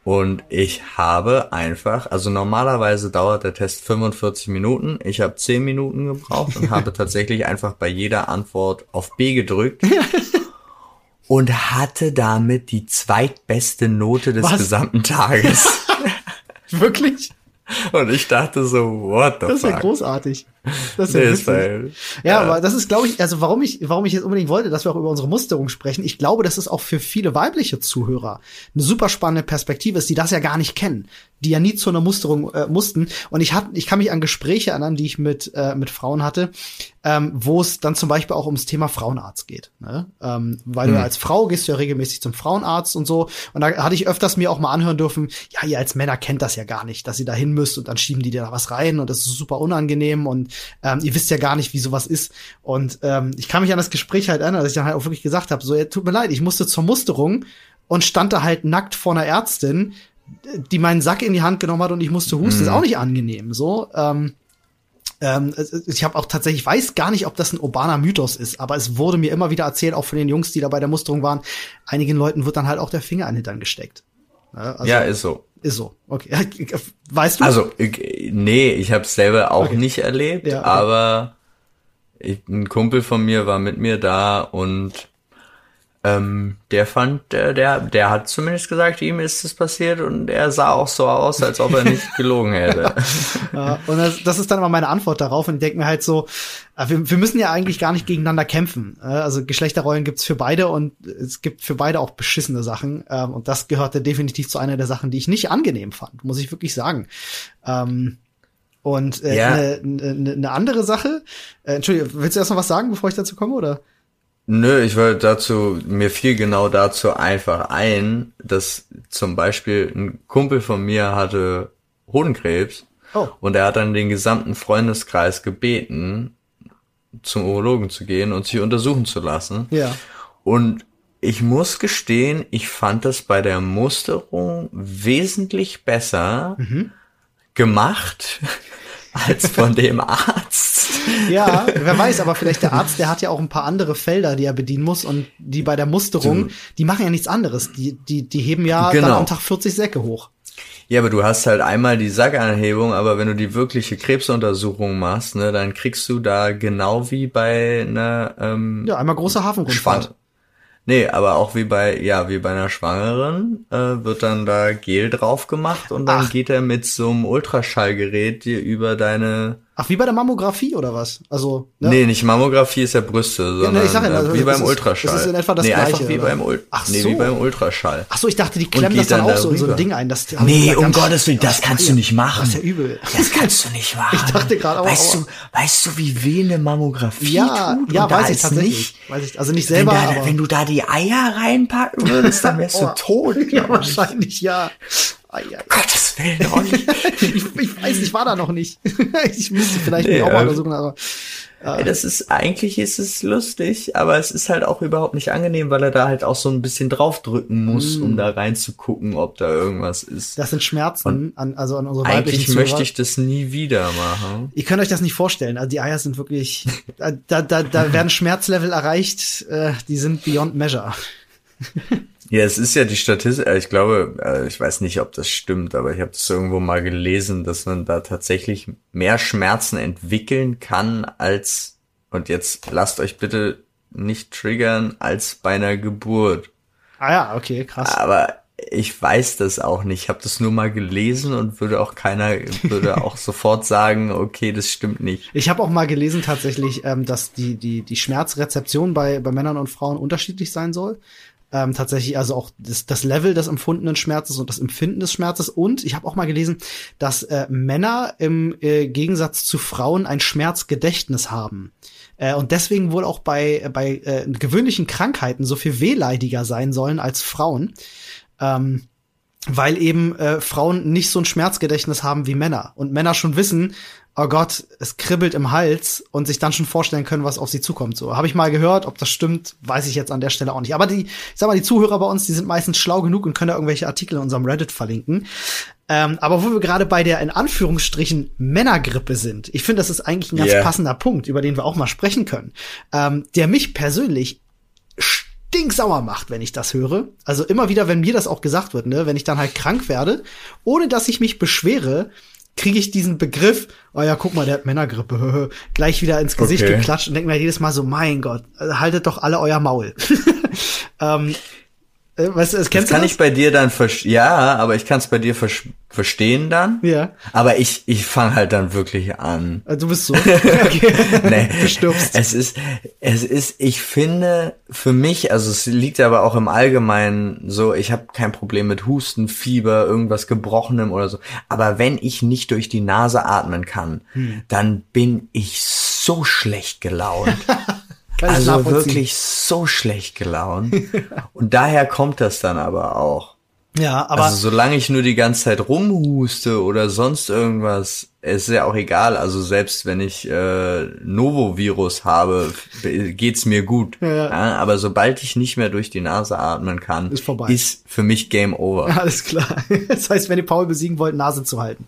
Und ich habe einfach, also normalerweise dauert der Test 45 Minuten, ich habe 10 Minuten gebraucht und habe tatsächlich einfach bei jeder Antwort auf B gedrückt. Und hatte damit die zweitbeste Note des Was? gesamten Tages. Wirklich? Und ich dachte so, what the Das ist ja fuck? großartig. Das ist ja Nee, ist weil, Ja, aber das ist, glaube ich, also warum ich, warum ich jetzt unbedingt wollte, dass wir auch über unsere Musterung sprechen. Ich glaube, das ist auch für viele weibliche Zuhörer eine super spannende Perspektive ist, die das ja gar nicht kennen, die ja nie zu einer Musterung äh, mussten. Und ich hab, ich kann mich an Gespräche erinnern, die ich mit äh, mit Frauen hatte, ähm, wo es dann zum Beispiel auch ums Thema Frauenarzt geht. Ne? Ähm, weil du als Frau gehst du ja regelmäßig zum Frauenarzt und so. Und da hatte ich öfters mir auch mal anhören dürfen, ja, ihr als Männer kennt das ja gar nicht, dass ihr da hin müsst und dann schieben die dir da was rein und das ist super unangenehm und ähm, ihr wisst ja gar nicht, wie sowas ist. Und ähm, ich kann mich an das Gespräch halt erinnern, dass ich dann halt auch wirklich gesagt habe, so, ja, tut mir leid, ich musste zur Musterung und stand da halt nackt vor einer Ärztin, die meinen Sack in die Hand genommen hat und ich musste husten, ist auch nicht angenehm. So, ähm, ähm, ich habe auch tatsächlich, ich weiß gar nicht, ob das ein urbaner Mythos ist, aber es wurde mir immer wieder erzählt, auch von den Jungs, die da bei der Musterung waren, einigen Leuten wird dann halt auch der Finger in den Hintern gesteckt. Ja, also, ja, ist so. Ist so. Okay. Weißt du? Also, ich, nee, ich habe es selber auch Okay. nicht erlebt, Ja, okay. aber ich, ein Kumpel von mir war mit mir da und ähm, der fand, der, der, der hat zumindest gesagt, ihm ist es passiert und er sah auch so aus, als ob er nicht gelogen hätte. Ja, und das, das ist dann immer meine Antwort darauf. Und ich denke mir halt so, äh, wir, wir müssen ja eigentlich gar nicht gegeneinander kämpfen. Äh, Also Geschlechterrollen gibt's für beide und es gibt für beide auch beschissene Sachen. Ähm, Und das gehörte definitiv zu einer der Sachen, die ich nicht angenehm fand, muss ich wirklich sagen. Ähm, Und äh, Ja. eine ne, ne andere Sache, äh, Entschuldigung, willst du erst noch was sagen, bevor ich dazu komme, oder? Nö, ich wollte dazu, mir fiel genau dazu einfach ein, dass zum Beispiel ein Kumpel von mir hatte Hodenkrebs Oh. und er hat dann den gesamten Freundeskreis gebeten, zum Urologen zu gehen und sich untersuchen zu lassen. Ja. Und ich muss gestehen, ich fand das bei der Musterung wesentlich besser gemacht als von dem Arzt. Ja, wer weiß, aber vielleicht der Arzt, der hat ja auch ein paar andere Felder, die er bedienen muss und die bei der Musterung, die machen ja nichts anderes. Die, die, die heben ja Genau. dann am Tag 40 Säcke hoch. Ja, aber du hast halt einmal die Sackanhebung, aber wenn du die wirkliche Krebsuntersuchung machst, ne, dann kriegst du da genau wie bei einer ähm, Ja, einmal große Hafenrundfahrt. Nee, aber auch wie bei, ja, wie bei einer Schwangeren, äh, wird dann da Gel drauf gemacht und dann Ach. geht er mit so einem Ultraschallgerät dir über deine, Ach, wie bei der Mammographie oder was? Also, ne? nee, nicht Mammographie ist ja Brüste, sondern ne, ich sag ja, also wie beim ist- Ultraschall. das ist in etwa das nee, Gleiche, einfach wie oder? beim, Ul Ach nee, so. wie beim Ultraschall. Ach so, ich dachte, die klemmen das dann, dann auch so in so ein. Ding ein. Das, Nee, um Gottes Willen, das kannst du nicht machen. Das ist ja übel. Das kannst du nicht machen. Ich dachte gerade auch- Weißt du, weißt du, wie weh eine Mammographie Ja, tut? ja, da weiß ich tatsächlich. Nicht, weiß ich, also nicht wenn, selber, da, aber wenn du da die Eier reinpacken würdest, dann wärst du Oh. tot. ja, wahrscheinlich ja. Ei, ei, ei. Gottes Willen, Olli. ich, ich weiß, ich war da noch nicht. ich müsste vielleicht nee, auch mal untersuchen, aber. Äh. Das ist, eigentlich ist es lustig, aber es ist halt auch überhaupt nicht angenehm, weil er da halt auch so ein bisschen draufdrücken muss, mm. um da reinzugucken, ob da irgendwas ist. Das sind Schmerzen, an, also an unsere weiblichen Eigentlich möchte ich das nie wieder machen. Ihr könnt euch das nicht vorstellen. Also die Eier sind wirklich, da, da, da werden Schmerzlevel erreicht, äh, die sind beyond measure. Ja, es ist ja die Statistik, äh, ich glaube, äh, ich weiß nicht, ob das stimmt, aber ich habe das irgendwo mal gelesen, dass man da tatsächlich mehr Schmerzen entwickeln kann als, und jetzt lasst euch bitte nicht triggern, als bei einer Geburt. Ah ja, okay, krass. Aber ich weiß das auch nicht. Ich habe das nur mal gelesen und würde auch keiner, würde auch sofort sagen, okay, das stimmt nicht. Ich habe auch mal gelesen tatsächlich, ähm, dass die, die, die Schmerzrezeption bei, bei Männern und Frauen unterschiedlich sein soll ähm, tatsächlich also auch das, das Level des empfundenen Schmerzes und das Empfinden des Schmerzes. Und ich habe auch mal gelesen, dass äh, Männer im äh, Gegensatz zu Frauen ein Schmerzgedächtnis haben. Äh, und deswegen wohl auch bei, bei äh, gewöhnlichen Krankheiten so viel wehleidiger sein sollen als Frauen. Ähm, weil eben äh, Frauen nicht so ein Schmerzgedächtnis haben wie Männer und Männer schon wissen, oh Gott, es kribbelt im Hals und sich dann schon vorstellen können, was auf sie zukommt. So habe ich mal gehört, ob das stimmt, weiß ich jetzt an der Stelle auch nicht. Aber die, ich sag mal, die Zuhörer bei uns, die sind meistens schlau genug und können da irgendwelche Artikel in unserem Reddit verlinken. Ähm, aber wo wir gerade bei der in Anführungsstrichen Männergrippe sind, ich finde, das ist eigentlich ein ganz yeah. passender Punkt, über den wir auch mal sprechen können, ähm, der mich persönlich stinksauer macht, wenn ich das höre. Also immer wieder, wenn mir das auch gesagt wird, ne, wenn ich dann halt krank werde, ohne dass ich mich beschwere, kriege ich diesen Begriff, oh ja, guck mal, der hat Männergrippe, gleich wieder ins Gesicht okay. geklatscht und denke mir jedes Mal so, mein Gott, haltet doch alle euer Maul. ähm, äh, weißt du, das kennst das kann du das? ich bei dir dann ja, aber ich kann es bei dir verstehen dann. Ja. Aber ich ich fange halt dann wirklich an. Also du bist so. Okay. nee, du stirbst. Es ist es ist ich finde für mich, also es liegt aber auch im Allgemeinen so, ich habe kein Problem mit Husten, Fieber, irgendwas gebrochenem oder so, aber wenn ich nicht durch die Nase atmen kann, hm. dann bin ich so schlecht gelaunt. Also wirklich so schlecht gelaunt. Und daher kommt das dann aber auch. Ja, aber. Also solange ich nur die ganze Zeit rumhuste oder sonst irgendwas, ist ja auch egal. Also selbst wenn ich äh, Novovirus habe, geht's mir gut. Ja, ja. ja, aber sobald ich nicht mehr durch die Nase atmen kann, ist, vorbei. ist für mich Game Over. Alles klar. Das heißt, wenn ihr Paul besiegen wollt, Nase zu halten.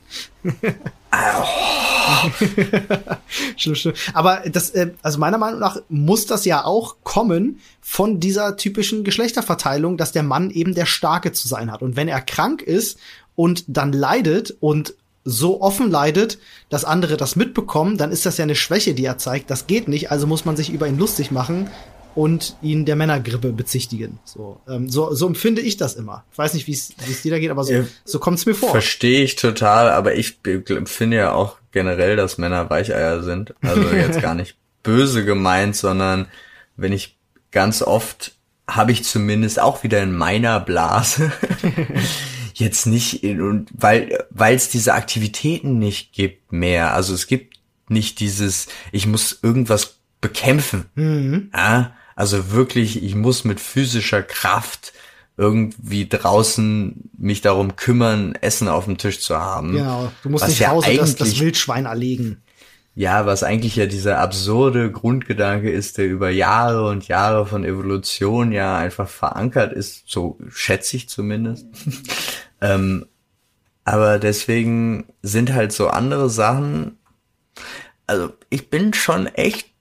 schlimm, schlimm. Aber das, äh, also meiner Meinung nach muss das ja auch kommen von dieser typischen Geschlechterverteilung, dass der Mann eben der Starke zu sein hat. Und wenn er krank ist und dann leidet und so offen leidet, dass andere das mitbekommen, dann ist das ja eine Schwäche, die er zeigt. Das geht nicht, also muss man sich über ihn lustig machen und ihn der Männergrippe bezichtigen. So, ähm, so, so empfinde ich das immer. Ich weiß nicht, wie es dir da geht, aber so, ja, so kommt es mir vor. Verstehe ich total, aber ich finde ja auch generell, dass Männer Weicheier sind. Also jetzt gar nicht böse gemeint, sondern wenn ich ganz oft habe ich zumindest auch wieder in meiner Blase jetzt nicht und weil weil es diese Aktivitäten nicht gibt mehr. Also es gibt nicht dieses ich muss irgendwas bekämpfen. Mhm. Ja? Also wirklich, ich muss mit physischer Kraft irgendwie draußen mich darum kümmern, Essen auf dem Tisch zu haben. Genau, du musst nicht ja Hause das, das Wildschwein erlegen. Ja, was eigentlich ja dieser absurde Grundgedanke ist, der über Jahre und Jahre von Evolution ja einfach verankert ist, so schätze ich zumindest. ähm, aber deswegen sind halt so andere Sachen, also ich bin schon echt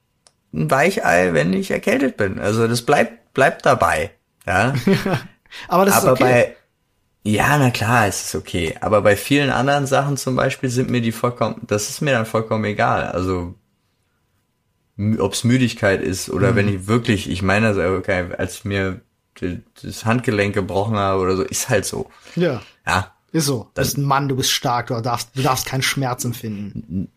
ein Weichei, wenn ich erkältet bin. Also das bleibt, bleibt dabei. Ja. Aber das Aber ist okay. bei, ja, na klar, es ist okay. Aber bei vielen anderen Sachen zum Beispiel sind mir die vollkommen, das ist mir dann vollkommen egal. Also, ob's Müdigkeit ist oder mhm. wenn ich wirklich, ich meine das okay, als ich mir das Handgelenk gebrochen habe oder so, ist halt so. Ja. Ja. Ist so. Du bist ein Mann, du bist stark, du darfst, du darfst keinen Schmerz empfinden.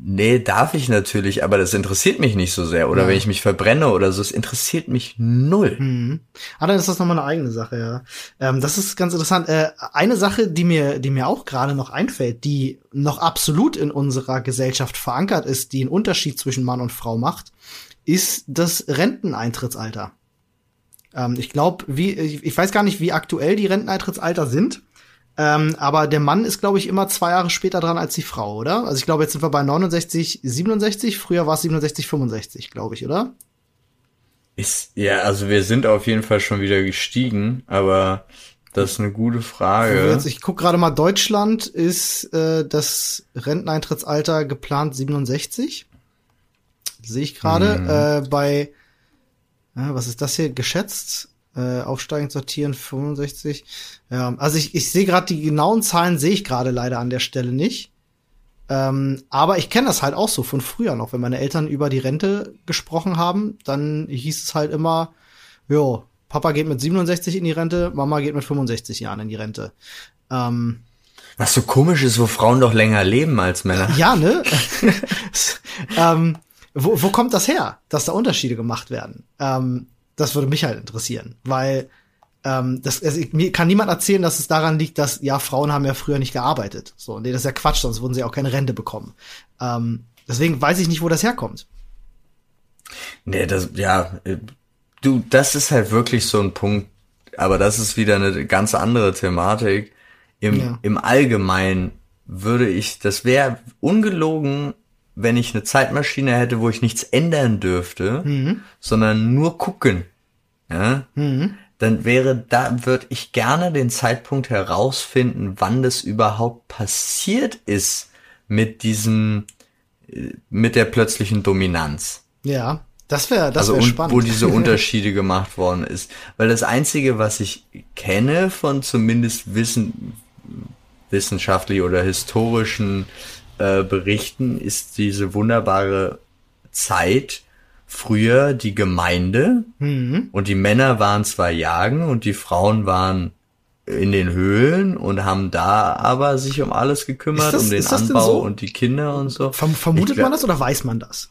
Nee, darf ich natürlich, aber das interessiert mich nicht so sehr. Oder ja. wenn ich mich verbrenne oder so, es interessiert mich null. Mhm. Ah, dann ist das nochmal eine eigene Sache, ja. Ähm, das ist ganz interessant. Äh, eine Sache, die mir, die mir auch gerade noch einfällt, die noch absolut in unserer Gesellschaft verankert ist, die einen Unterschied zwischen Mann und Frau macht, ist das Renteneintrittsalter. Ähm, ich glaube, wie, ich, ich weiß gar nicht, wie aktuell die Renteneintrittsalter sind. Ähm, aber der Mann ist, glaube ich, immer zwei Jahre später dran als die Frau, oder? Also ich glaube, jetzt sind wir bei 69, 67. Früher war es 67, 65, glaube ich, oder? Ist, ja, also wir sind auf jeden Fall schon wieder gestiegen, aber das ist eine gute Frage. Ich guck gerade mal, Deutschland ist äh, das Renteneintrittsalter geplant 67. Sehe ich gerade. Mhm. Äh, bei, äh, was ist das hier? Geschätzt? Äh, aufsteigend sortieren 65. Ja, also ich, ich sehe gerade die genauen Zahlen sehe ich gerade leider an der Stelle nicht. Ähm, aber ich kenne das halt auch so von früher noch, wenn meine Eltern über die Rente gesprochen haben, dann hieß es halt immer, jo, Papa geht mit 67 in die Rente, Mama geht mit 65 Jahren in die Rente. Ähm, Was so komisch ist, wo Frauen doch länger leben als Männer. Ja, ne? ähm, wo, wo kommt das her, dass da Unterschiede gemacht werden? Ähm, das würde mich halt interessieren, weil ähm, das, also, mir kann niemand erzählen, dass es daran liegt, dass ja Frauen haben ja früher nicht gearbeitet. So, nee, das ist ja Quatsch, sonst würden sie auch keine Rente bekommen. Ähm, deswegen weiß ich nicht, wo das herkommt. Nee, das ja, äh, du, das ist halt wirklich so ein Punkt, aber das ist wieder eine ganz andere Thematik. Im, ja. im Allgemeinen würde ich, das wäre ungelogen, wenn ich eine Zeitmaschine hätte, wo ich nichts ändern dürfte, mhm. sondern nur gucken. Ja? Mhm. Dann wäre, da würde ich gerne den Zeitpunkt herausfinden, wann das überhaupt passiert ist mit diesem, äh, mit der plötzlichen Dominanz. Ja. Das wäre das also wär spannend. Wo diese Unterschiede gemacht worden ist. Weil das Einzige, was ich kenne von zumindest Wissen, wissenschaftlich oder historischen äh, Berichten, ist diese wunderbare Zeit, früher die Gemeinde mhm. und die Männer waren zwar jagen und die Frauen waren in den Höhlen und haben da aber sich um alles gekümmert, das, um den Anbau so? und die Kinder und so. Vermutet glaub, man das oder weiß man das?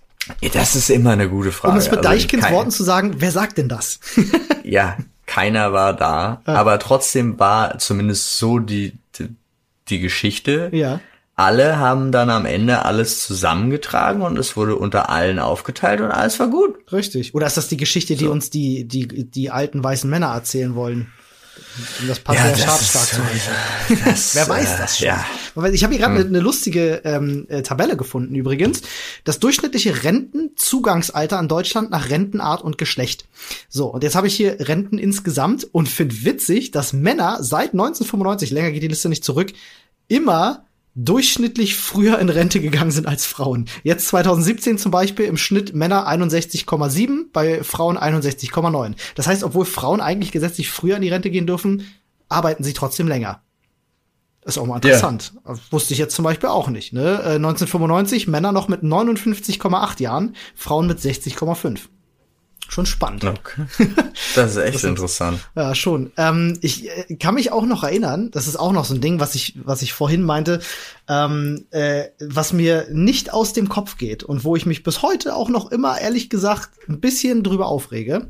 Das ist immer eine gute Frage. Um es mit also Deichkins kein, Worten zu sagen, wer sagt denn das? ja, keiner war da, ja. aber trotzdem war zumindest so die, die, die Geschichte. Ja. Alle haben dann am Ende alles zusammengetragen und es wurde unter allen aufgeteilt und alles war gut. Richtig. Oder ist das die Geschichte, die so. uns die, die, die alten weißen Männer erzählen wollen? um das Patriarchat ja, stark zu halten. Wer weiß das schon? Ja. Ich habe hier gerade eine hm. ne lustige ähm, äh, Tabelle gefunden übrigens. Das durchschnittliche Rentenzugangsalter in Deutschland nach Rentenart und Geschlecht. So, und jetzt habe ich hier Renten insgesamt und finde witzig, dass Männer seit 1995, länger geht die Liste nicht zurück, immer durchschnittlich früher in Rente gegangen sind als Frauen. Jetzt 2017 zum Beispiel im Schnitt Männer 61,7, bei Frauen 61,9. Das heißt, obwohl Frauen eigentlich gesetzlich früher in die Rente gehen dürfen, arbeiten sie trotzdem länger. Ist auch mal interessant. Yeah. Wusste ich jetzt zum Beispiel auch nicht. Ne? 1995 äh, Männer noch mit 59,8 Jahren, Frauen mit 60,5. Schon spannend. Okay. Das ist echt das interessant. Ja, schon. Ähm, ich äh, kann mich auch noch erinnern, das ist auch noch so ein Ding, was ich, was ich vorhin meinte, ähm, äh, was mir nicht aus dem Kopf geht und wo ich mich bis heute auch noch immer, ehrlich gesagt, ein bisschen drüber aufrege,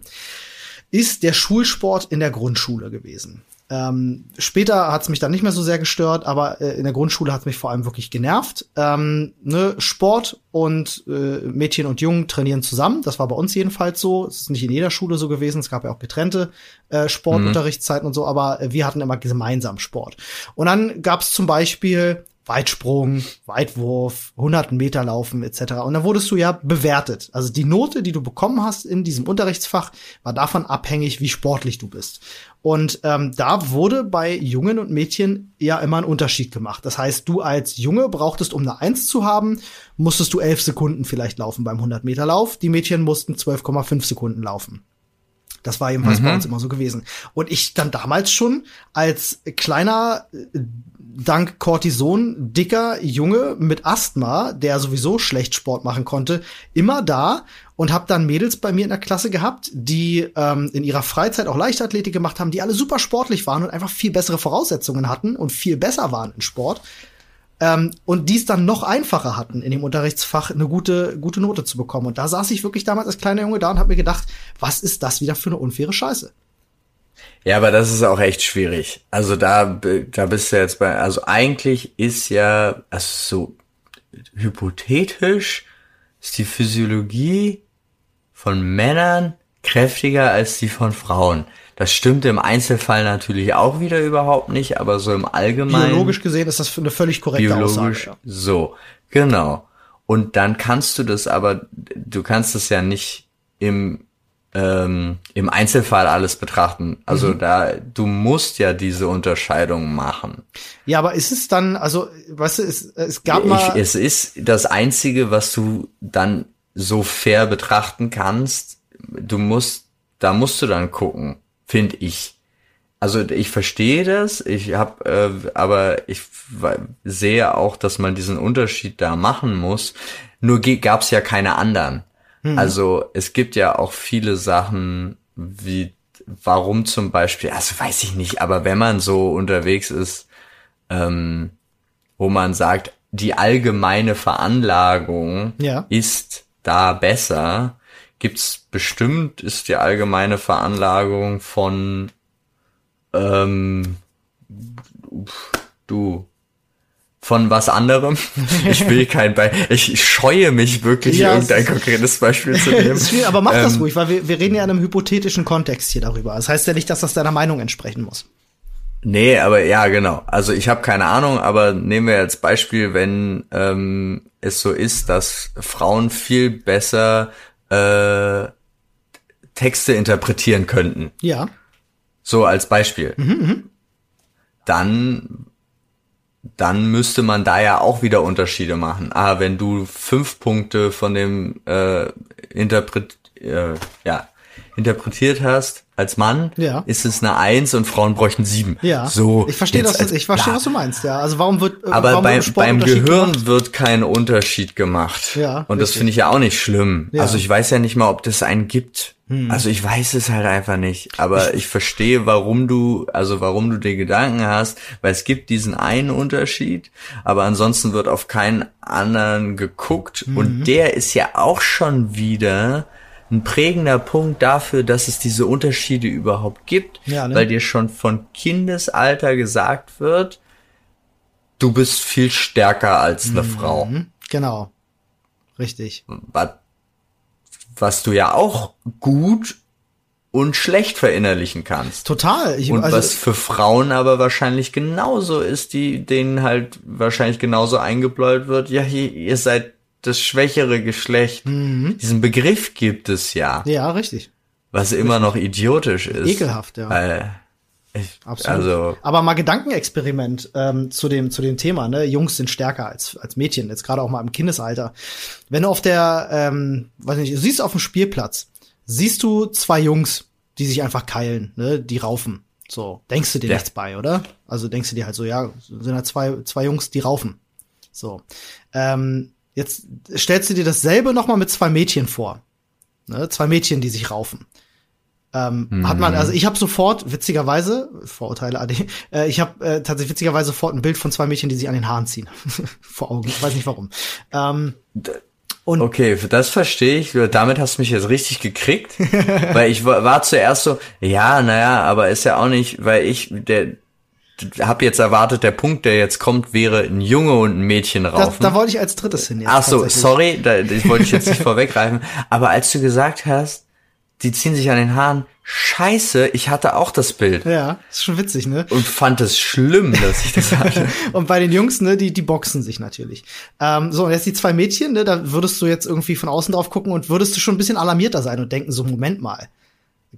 ist der Schulsport in der Grundschule gewesen. Ähm, später hat es mich dann nicht mehr so sehr gestört, aber äh, in der Grundschule hat es mich vor allem wirklich genervt. Ähm, ne, Sport und äh, Mädchen und Jungen trainieren zusammen. Das war bei uns jedenfalls so. Es ist nicht in jeder Schule so gewesen. Es gab ja auch getrennte äh, Sportunterrichtszeiten mhm. und so, aber äh, wir hatten immer gemeinsam Sport. Und dann gab es zum Beispiel Weitsprung, Weitwurf, 100 Meter laufen etc. Und dann wurdest du ja bewertet. Also die Note, die du bekommen hast in diesem Unterrichtsfach, war davon abhängig, wie sportlich du bist. Und ähm, da wurde bei Jungen und Mädchen ja immer ein Unterschied gemacht. Das heißt, du als Junge brauchtest, um eine Eins zu haben, musstest du elf Sekunden vielleicht laufen beim 100 Meter Lauf. Die Mädchen mussten 12,5 Sekunden laufen. Das war jedenfalls mhm. bei uns immer so gewesen. Und ich dann damals schon als kleiner äh, dank Cortison dicker Junge mit Asthma, der sowieso schlecht Sport machen konnte, immer da und habe dann Mädels bei mir in der Klasse gehabt, die ähm, in ihrer Freizeit auch Leichtathletik gemacht haben, die alle super sportlich waren und einfach viel bessere Voraussetzungen hatten und viel besser waren in Sport. Ähm, und dies dann noch einfacher hatten, in dem Unterrichtsfach eine gute, gute Note zu bekommen. Und da saß ich wirklich damals als kleiner Junge da und habe mir gedacht, was ist das wieder für eine unfaire Scheiße? Ja, aber das ist auch echt schwierig. Also da, da bist du jetzt bei, also eigentlich ist ja, also so hypothetisch ist die Physiologie von Männern kräftiger als die von Frauen. Das stimmt im Einzelfall natürlich auch wieder überhaupt nicht, aber so im Allgemeinen. Biologisch gesehen ist das eine völlig korrekte biologisch Aussage. Ja. so, genau. Und dann kannst du das aber, du kannst es ja nicht im ähm, im Einzelfall alles betrachten. Also Mhm. da, du musst ja diese Unterscheidung machen. ja, aber ist es dann, also, weißt du, es, es gab mal. Ich, es ist das einzige, was du dann so fair betrachten kannst. Du musst, da musst du dann gucken, finde ich. Also ich verstehe das, ich habe, äh, aber ich sehe auch, dass man diesen Unterschied da machen muss. Nur gab es ja keine anderen. Also es gibt ja auch viele Sachen, wie warum zum Beispiel, also weiß ich nicht, aber wenn man so unterwegs ist, ähm, wo man sagt, die allgemeine Veranlagung Ja. ist da besser, gibt's bestimmt, ist die allgemeine Veranlagung von ähm, du von was anderem. Ich will kein Be ich scheue mich wirklich, Ja, irgendein es- konkretes Beispiel zu Das nehmen. schwierig, aber mach das Ähm, ruhig, weil wir, wir reden ja in einem hypothetischen Kontext hier darüber. Das heißt ja nicht, dass das deiner Meinung entsprechen muss. Nee, aber ja, genau. Also ich habe keine Ahnung, aber nehmen wir als Beispiel, wenn ähm, es so ist, dass Frauen viel besser äh, Texte interpretieren könnten. Ja. So als Beispiel. Dann, dann müsste man da ja auch wieder Unterschiede machen. Ah, wenn du fünf Punkte von dem äh, Interpret, äh, ja, interpretiert hast als Mann, Ja. ist es eine Eins und Frauen bräuchten sieben. Ja. So. Ich verstehe das, als- ich verstehe, was du meinst, ja. Also warum wird, äh, Aber warum beim, wird beim Gehirn gemacht? wird kein Unterschied gemacht. Ja, Und das richtig. finde ich ja auch nicht schlimm. Ja. Hm. Also ich weiß ja nicht mal, ob das einen gibt. Also ich weiß es halt einfach nicht. Aber ich verstehe, warum du, also warum du die Gedanken hast, weil es gibt diesen einen Unterschied, aber ansonsten wird auf keinen anderen geguckt. Mhm. Und der ist ja auch schon wieder ein prägender Punkt dafür, dass es diese Unterschiede überhaupt gibt, Ja, ne? weil dir schon von Kindesalter gesagt wird, du bist viel stärker als eine Frau. Mhm. Genau. Richtig. Was, was du ja auch gut und schlecht verinnerlichen kannst. Total. Ich, Und also, was für Frauen aber wahrscheinlich genauso ist, die denen halt wahrscheinlich genauso eingebläut wird, ja, ihr, ihr seid das schwächere Geschlecht. Diesen Begriff gibt es ja, Mhm. ja, richtig. was immer noch idiotisch ist. Ekelhaft, ja. Weil, ich, Absolut. Also, Aber mal Gedankenexperiment ähm, zu dem zu dem Thema. Ne, Jungs sind stärker als als Mädchen. Jetzt gerade auch mal im Kindesalter. Wenn du auf der, ähm, weiß nicht, du siehst auf dem Spielplatz, siehst du zwei Jungs, die sich einfach keilen, ne, die raufen. So denkst du dir Ja. nichts bei, oder? Also denkst du dir halt so, ja, sind halt zwei zwei Jungs, die raufen. So. Ähm, jetzt stellst du dir dasselbe noch mal mit zwei Mädchen vor. Ne, zwei Mädchen, die sich raufen. Ähm, Hat man, also ich habe sofort, witzigerweise, Vorurteile AD, äh, ich habe äh, tatsächlich witzigerweise sofort ein Bild von zwei Mädchen, die sich an den Haaren ziehen. Vor Augen. Ich weiß nicht warum. Ähm, und Okay, das verstehe ich. Damit hast du mich jetzt richtig gekriegt, weil ich war, war zuerst so, ja, naja, aber ist ja auch nicht, weil ich der hab jetzt erwartet, der Punkt, der jetzt kommt, wäre ein Junge und ein Mädchen da, raufen. da wollte ich als drittes hin. Jetzt Ach so, sorry, da, ich wollte ich jetzt nicht vorweggreifen, aber als du gesagt hast, die ziehen sich an den Haaren, scheiße, ich hatte auch das Bild Ja, ist schon witzig, ne? und fand es schlimm, dass ich das hatte. Und bei den Jungs, ne, die, die boxen sich natürlich. Ähm, so, und jetzt die zwei Mädchen, ne, da würdest du jetzt irgendwie von außen drauf gucken und würdest du schon ein bisschen alarmierter sein und denken, so, Moment mal,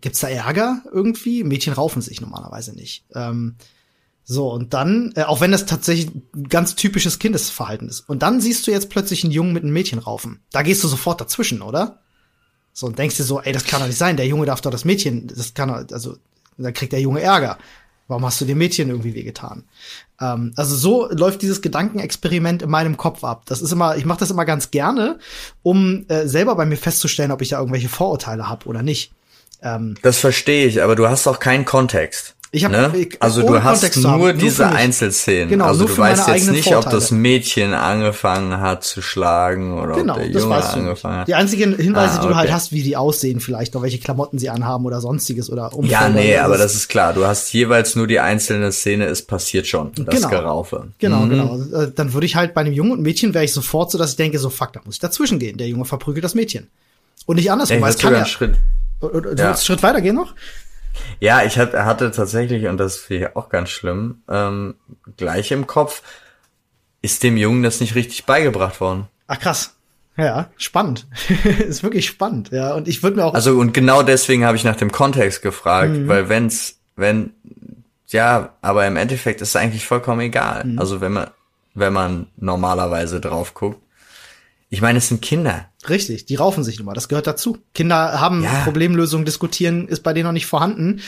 gibt's da Ärger irgendwie? Mädchen raufen sich normalerweise nicht. Ähm, so, und dann, äh, auch wenn das tatsächlich ein ganz typisches Kindesverhalten ist. Und dann siehst du jetzt plötzlich einen Jungen mit einem Mädchen raufen. Da gehst du sofort dazwischen, oder? So, und denkst dir so, ey, das kann doch nicht sein, der Junge darf doch das Mädchen, das kann doch, also, dann kriegt der Junge Ärger. Warum hast du dem Mädchen irgendwie wehgetan? Ähm, also so läuft dieses Gedankenexperiment in meinem Kopf ab. Das ist immer, ich mache das immer ganz gerne, um äh, selber bei mir festzustellen, ob ich da irgendwelche Vorurteile habe oder nicht. Ähm, Das verstehe ich, aber du hast auch keinen Kontext. Ich hab- ne? ich- also du hast Kontext haben, nur nur diese. Einzelszenen. Genau, also du weißt jetzt nicht, ob Vorteile. das Mädchen angefangen hat zu schlagen oder genau, ob der das Junge angefangen hat. Die einzigen Hinweise, Ah, die du halt okay. hast, wie die aussehen vielleicht, noch welche Klamotten sie anhaben oder sonstiges oder Umfeld Ja, nee, aber das ist klar. Du hast jeweils nur die einzelne Szene, es passiert schon, das Genau. Geraufe. Genau, Mhm. genau. Äh, Dann würde ich halt bei einem Jungen und Mädchen wäre ich sofort so, dass ich denke, so fuck, da muss ich dazwischen gehen. Der Junge verprügelt das Mädchen. Und nicht andersrum, weil es kann ja, Schritt, Du ja. willst einen Schritt weiter gehen noch? Ja, ich hatte tatsächlich, und das finde ich auch ganz schlimm, ähm, gleich im Kopf, ist dem Jungen das nicht richtig beigebracht worden. Ach krass. Ja, spannend. ist wirklich spannend, ja. Und ich würde mir auch. Also, und genau deswegen habe ich nach dem Kontext gefragt, mhm. weil wenn's, wenn, ja, aber im Endeffekt ist es eigentlich vollkommen egal. Mhm. Also, wenn man, wenn man normalerweise drauf guckt. Ich meine, es sind Kinder. Richtig, die raufen sich immer. Das gehört dazu. Kinder haben ja. Problemlösungen, diskutieren ist bei denen noch nicht vorhanden.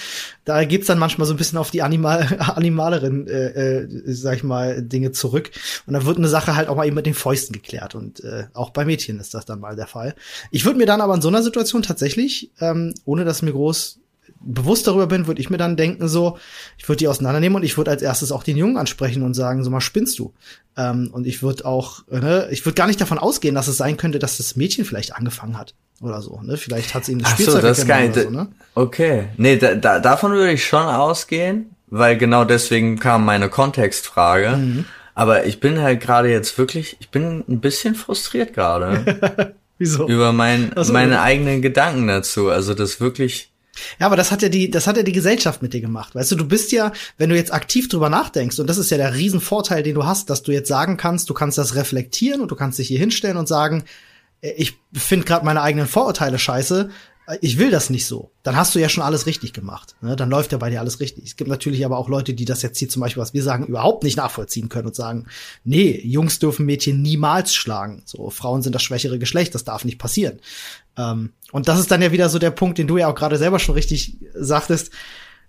Da geht's dann manchmal so ein bisschen auf die Animal animaleren, äh, äh, sag ich mal, Dinge zurück. Und dann wird eine Sache halt auch mal eben mit den Fäusten geklärt. Und äh, auch bei Mädchen ist das dann mal der Fall. Ich würde mir dann aber in so einer Situation tatsächlich, ähm, ohne dass mir groß bewusst darüber bin, würde ich mir dann denken, so, ich würde die auseinandernehmen und ich würde als erstes auch den Jungen ansprechen und sagen, so mal spinnst du. Ähm, und ich würde auch, ne, ich würde gar nicht davon ausgehen, dass es sein könnte, dass das Mädchen vielleicht angefangen hat oder so, ne? Vielleicht hat sie ihm das Spielzeug so, das kann so, ne? Okay. Nee, da, da, davon würde ich schon ausgehen, weil genau deswegen kam meine Kontextfrage. Mhm. Aber ich bin halt gerade jetzt wirklich, ich bin ein bisschen frustriert gerade. Wieso? Über mein, also, meine eigenen Gedanken dazu. Also das wirklich ja, aber das hat ja die, das hat ja die Gesellschaft mit dir gemacht. Weißt du, du bist ja, wenn du jetzt aktiv drüber nachdenkst, und das ist ja der Riesenvorteil, den du hast, dass du jetzt sagen kannst, du kannst das reflektieren und du kannst dich hier hinstellen und sagen, äh, ich finde gerade meine eigenen Vorurteile scheiße, ich will das nicht so, dann hast du ja schon alles richtig gemacht. Ne? Dann läuft ja bei dir alles richtig. Es gibt natürlich aber auch Leute, die das jetzt hier zum Beispiel, was wir sagen, überhaupt nicht nachvollziehen können und sagen, nee, Jungs dürfen Mädchen niemals schlagen. So, Frauen sind das schwächere Geschlecht, das darf nicht passieren. Ähm, und das ist dann ja wieder so der Punkt, den du ja auch gerade selber schon richtig sagtest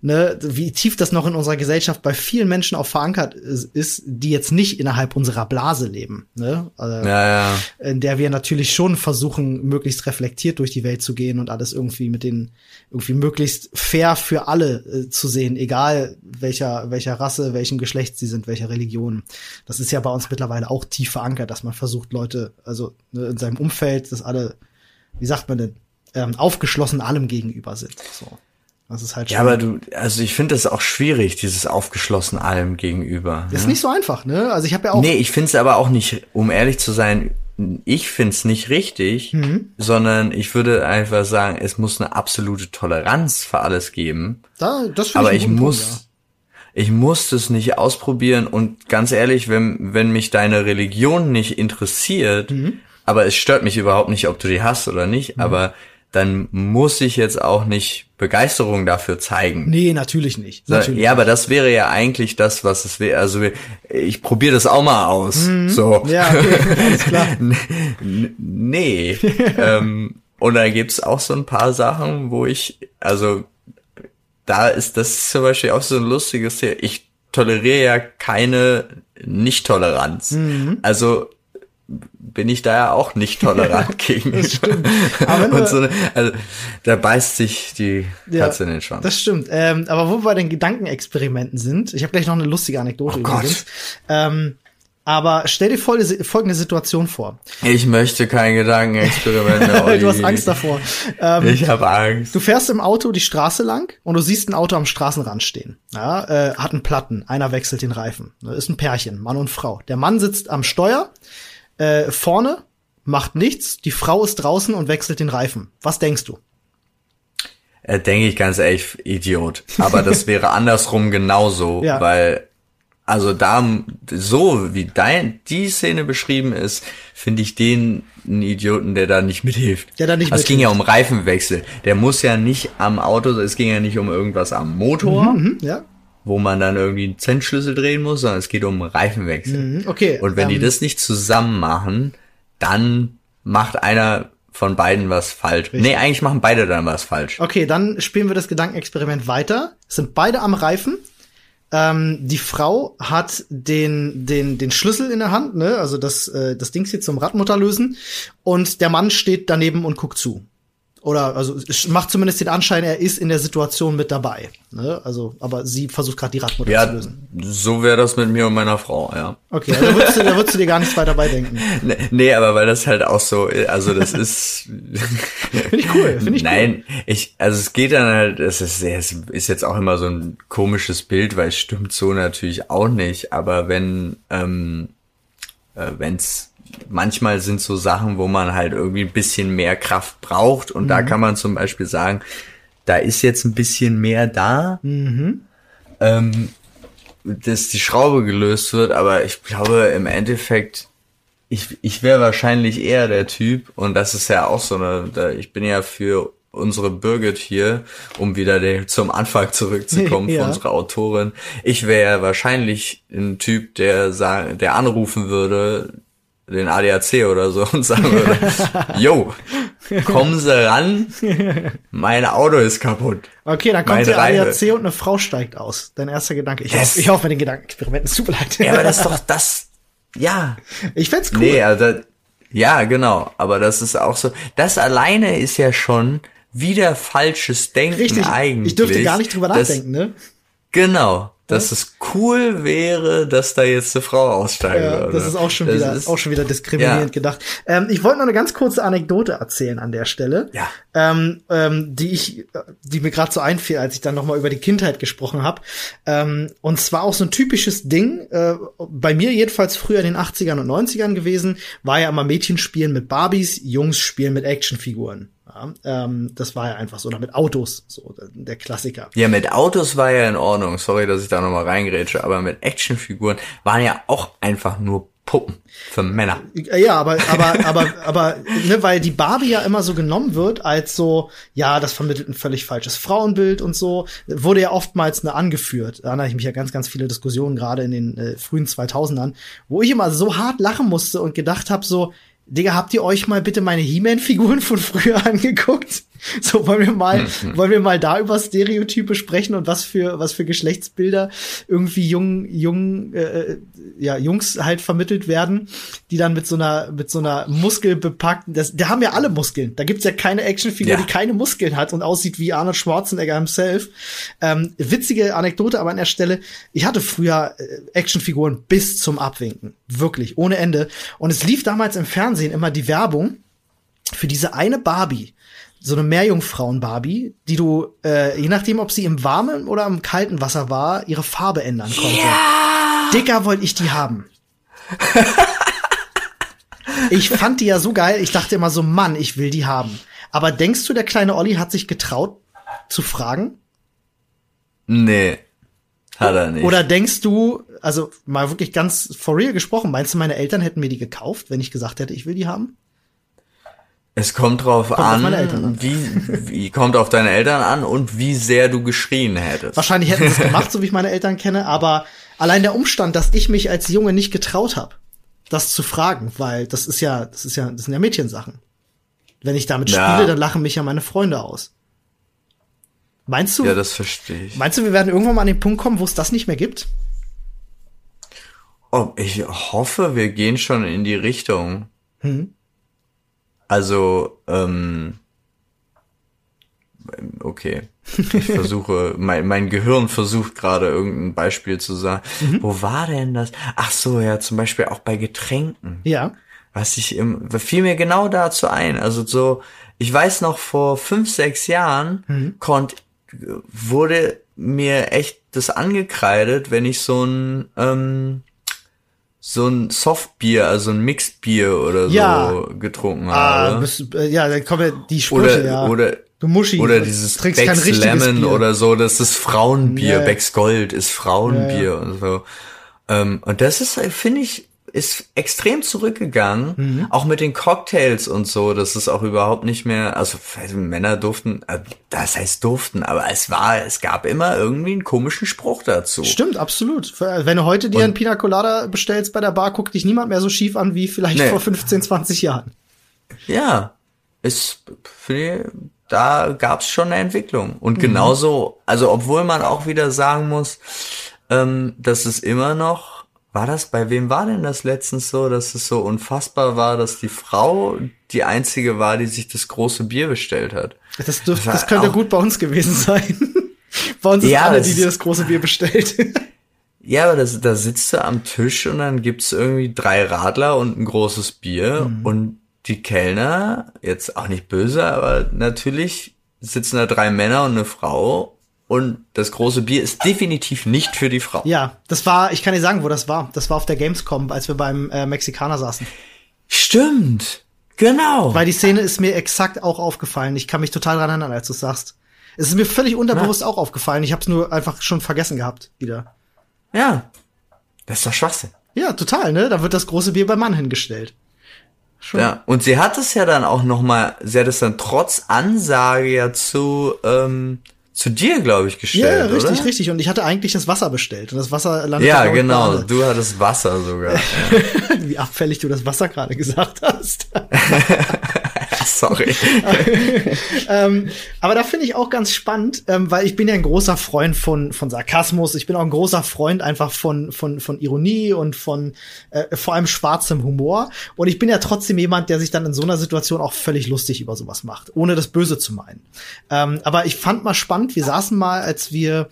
ne, wie tief das noch in unserer Gesellschaft bei vielen Menschen auch verankert ist, die jetzt nicht innerhalb unserer Blase leben, ne? Also, ja, ja. In der wir natürlich schon versuchen, möglichst reflektiert durch die Welt zu gehen und alles irgendwie mit den irgendwie möglichst fair für alle äh, zu sehen, egal welcher welcher Rasse, welchen Geschlecht sie sind, welcher Religion. Das ist ja bei uns mittlerweile auch tief verankert, dass man versucht, Leute, also ne, in seinem Umfeld, dass alle, wie sagt man denn, ähm, aufgeschlossen allem gegenüber sind. So. Das ist halt Ja, aber du, also ich finde das auch schwierig, dieses aufgeschlossen allem gegenüber. Ist ne? nicht so einfach, ne? Also ich habe ja auch. Nee, ich finde es aber auch nicht, um ehrlich zu sein, ich finde es nicht richtig, mhm. sondern ich würde einfach sagen, es muss eine absolute Toleranz für alles geben. Da, das aber ich, ich muss, Punkt, ja. ich muss das nicht ausprobieren und ganz ehrlich, wenn, wenn mich deine Religion nicht interessiert, mhm. Aber es stört mich überhaupt nicht, ob du die hast oder nicht, mhm. aber dann muss ich jetzt auch nicht Begeisterung dafür zeigen. Nee, natürlich nicht. Natürlich ja, aber das wäre ja eigentlich das, was es wäre. Also ich probiere das auch mal aus. Mhm. So. Ja, okay, alles klar. nee. ähm, und da gibt's auch so ein paar Sachen, wo ich, also da ist das zum Beispiel auch so ein lustiges Thema. Ich toleriere ja keine Nicht-Toleranz. Mhm. Also bin ich da ja auch nicht tolerant gegen. das stimmt. Aber so, also, da beißt sich die Katze ja, in den Schwanz. Das stimmt. Ähm, aber wo wir bei den Gedankenexperimenten sind, ich habe gleich noch eine lustige Anekdote oh übrigens. Ähm, aber stell dir folgende, Situation vor. Ich möchte kein Gedankenexperiment du hast Angst davor. Ähm, ich habe Angst. Du fährst im Auto die Straße lang und du siehst ein Auto am Straßenrand stehen. Ja, äh, hat einen Platten. Einer wechselt den Reifen. Das ist ein Pärchen, Mann und Frau. Der Mann sitzt am Steuer äh, vorne, macht nichts, die Frau ist draußen und wechselt den Reifen. Was denkst du? Äh, Denke ich ganz ehrlich, Idiot. Aber das wäre andersrum genauso, ja. weil also da so wie dein die Szene beschrieben ist, finde ich den einen Idioten, der da nicht mithilft. Der da nicht also Es ging ja um Reifenwechsel. Der muss ja nicht am Auto, es ging ja nicht um irgendwas am Motor. Mhm, mhm ja wo man dann irgendwie einen Zentschlüssel drehen muss, sondern es geht um Reifenwechsel. Mhm, okay. Und wenn ähm, die das nicht zusammen machen, dann macht einer von beiden was falsch. Richtig. Nee, eigentlich machen beide dann was falsch. Okay, dann spielen wir das Gedankenexperiment weiter. Es sind beide am Reifen. Ähm, die Frau hat den, den, den Schlüssel in der Hand, ne? also das, äh, das Ding hier zum Radmutter lösen. Und der Mann steht daneben und guckt zu. Oder also es macht zumindest den Anschein, er ist in der Situation mit dabei. Ne? Also, aber sie versucht gerade die Radmutter ja, zu lösen. So wäre das mit mir und meiner Frau, ja. Okay, also da würdest, du, da würdest du dir gar nichts weiter bei denken. Nee, nee, aber weil das halt auch so, also das ist. finde ich cool, finde ich Nein, cool. ich, also es geht dann halt, es ist, es ist jetzt auch immer so ein komisches Bild, weil es stimmt so natürlich auch nicht, aber wenn, ähm, äh, wenn's manchmal sind so Sachen, wo man halt irgendwie ein bisschen mehr Kraft braucht und mhm. da kann man zum Beispiel sagen, da ist jetzt ein bisschen mehr da, mhm. ähm, dass die Schraube gelöst wird, aber ich glaube im Endeffekt, ich, ich wäre wahrscheinlich eher der Typ und das ist ja auch so eine, ich bin ja für unsere Birgit hier, um wieder den, zum Anfang zurückzukommen ja. von unserer Autorin. Ich wäre wahrscheinlich ein Typ, der sagen, der anrufen würde, den ADAC oder so und sagen würde, yo, kommen Sie ran, mein Auto ist kaputt. Okay, dann kommt der ADAC und eine Frau steigt aus. Dein erster Gedanke. Ich, yes. hoffe, ich hoffe, den Gedankenexperiment ist super leid. Ja, aber das ist doch das, ja. Ich find's cool. Nee, also, ja, genau. Aber das ist auch so, das alleine ist ja schon wieder falsches Denken Richtig. eigentlich. Ich dürfte gar nicht drüber nachdenken, ne? Genau dass es cool wäre, dass da jetzt eine Frau aussteigen ja, würde. Das ist auch schon das wieder, ist, auch schon wieder diskriminierend ja. gedacht. Ähm, ich wollte noch eine ganz kurze Anekdote erzählen an der Stelle, ja. ähm, ähm, die ich, die mir gerade so einfiel, als ich dann noch mal über die Kindheit gesprochen habe. Ähm, und zwar auch so ein typisches Ding, äh, bei mir jedenfalls früher in den 80ern und 90ern gewesen, war ja immer Mädchen spielen mit Barbies, Jungs spielen mit Actionfiguren. Ja, ähm, das war ja einfach so, oder mit Autos, so der Klassiker. Ja, mit Autos war ja in Ordnung. Sorry, dass ich da nochmal reingrätsche, aber mit Actionfiguren waren ja auch einfach nur Puppen für Männer. Ja, aber aber aber aber ne, weil die Barbie ja immer so genommen wird als so, ja, das vermittelt ein völlig falsches Frauenbild und so, wurde ja oftmals ne angeführt. Da erinnere ich mich ja ganz ganz viele Diskussionen gerade in den äh, frühen 2000ern, wo ich immer so hart lachen musste und gedacht habe so, Digga, habt ihr euch mal bitte meine He-Man-Figuren von früher angeguckt? So, wollen wir mal, mhm. wollen wir mal da über Stereotype sprechen und was für, was für Geschlechtsbilder irgendwie jung, jung, äh, ja, Jungs halt vermittelt werden, die dann mit so einer, mit so einer muskelbepackten, das, da haben ja alle Muskeln. Da gibt's ja keine Actionfigur, ja. die keine Muskeln hat und aussieht wie Arnold Schwarzenegger himself. Ähm, witzige Anekdote aber an der Stelle. Ich hatte früher äh, Actionfiguren bis zum Abwinken. Wirklich, ohne Ende. Und es lief damals im Fernsehen immer die Werbung für diese eine Barbie so eine Meerjungfrauen-Barbie, die du, äh, je nachdem, ob sie im warmen oder im kalten Wasser war, ihre Farbe ändern konnte. Ja. Dicker wollte ich die haben. ich fand die ja so geil, ich dachte immer so, Mann, ich will die haben. Aber denkst du, der kleine Olli hat sich getraut zu fragen? Nee, hat er nicht. Oder denkst du, also mal wirklich ganz for real gesprochen, meinst du, meine Eltern hätten mir die gekauft, wenn ich gesagt hätte, ich will die haben? Es kommt drauf kommt an, an. Wie, wie kommt auf deine Eltern an und wie sehr du geschrien hättest. Wahrscheinlich hätten sie es gemacht, so wie ich meine Eltern kenne, aber allein der Umstand, dass ich mich als Junge nicht getraut habe, das zu fragen, weil das ist ja, das ist ja, das sind ja Mädchensachen. Wenn ich damit ja. spiele, dann lachen mich ja meine Freunde aus. Meinst du? Ja, das verstehe ich. Meinst du, wir werden irgendwann mal an den Punkt kommen, wo es das nicht mehr gibt? Oh, ich hoffe, wir gehen schon in die Richtung. Hm. Also, ähm, okay. Ich versuche, mein, mein Gehirn versucht gerade irgendein Beispiel zu sagen. Mhm. Wo war denn das? Ach so, ja, zum Beispiel auch bei Getränken. Ja. Was ich im, fiel mir genau dazu ein. Also so, ich weiß noch, vor fünf, sechs Jahren mhm. konnte, wurde mir echt das angekreidet, wenn ich so ein, ähm, so ein Softbier, also ein Mixedbier oder ja. so getrunken ah, habe. Bist, äh, ja, dann kommen ja die Sprüche, oder, ja. Oder, du Muschi, oder dieses trinkst Becks Lemon Bier. oder so, das ist Frauenbier, ja. Becks Gold ist Frauenbier ja. und so. Ähm, und das ist, finde ich, ist extrem zurückgegangen, mhm. auch mit den Cocktails und so, das ist auch überhaupt nicht mehr, also, also Männer durften, äh, das heißt durften, aber es war, es gab immer irgendwie einen komischen Spruch dazu. Stimmt, absolut. Wenn du heute dir und, einen Pina Colada bestellst bei der Bar, guckt dich niemand mehr so schief an wie vielleicht nee. vor 15, 20 Jahren. Ja, ist, für die, da gab's schon eine Entwicklung. Und mhm. genauso, also obwohl man auch wieder sagen muss, ähm, dass es immer noch war das, bei wem war denn das letztens so, dass es so unfassbar war, dass die Frau die einzige war, die sich das große Bier bestellt hat? Das, dürf, das, das könnte gut bei uns gewesen sein. bei uns ja, ist alle, die dir das große Bier bestellt. ja, aber das, da sitzt du am Tisch und dann gibt's irgendwie drei Radler und ein großes Bier mhm. und die Kellner, jetzt auch nicht böse, aber natürlich sitzen da drei Männer und eine Frau und das große Bier ist definitiv nicht für die Frau. Ja, das war, ich kann dir sagen, wo das war. Das war auf der Gamescom, als wir beim äh, Mexikaner saßen. Stimmt. Genau. Weil die Szene ist mir exakt auch aufgefallen. Ich kann mich total dran erinnern, als du sagst. Es ist mir völlig unterbewusst ja. auch aufgefallen. Ich habe es nur einfach schon vergessen gehabt wieder. Ja. Das ist doch Schwachsinn. Ja, total, ne? Da wird das große Bier beim Mann hingestellt. Schon. Ja, und sie hat es ja dann auch noch mal, sie hat es dann trotz Ansage ja zu ähm, zu dir, glaube ich, gestellt, Ja, richtig, oder? richtig. Und ich hatte eigentlich das Wasser bestellt und das Wasser landete Ja, genau. Du hattest Wasser sogar. Wie abfällig du das Wasser gerade gesagt hast. Sorry. ähm, aber da finde ich auch ganz spannend, ähm, weil ich bin ja ein großer Freund von, von Sarkasmus. Ich bin auch ein großer Freund einfach von, von, von Ironie und von äh, vor allem schwarzem Humor. Und ich bin ja trotzdem jemand, der sich dann in so einer Situation auch völlig lustig über sowas macht, ohne das Böse zu meinen. Ähm, aber ich fand mal spannend, wir saßen mal, als wir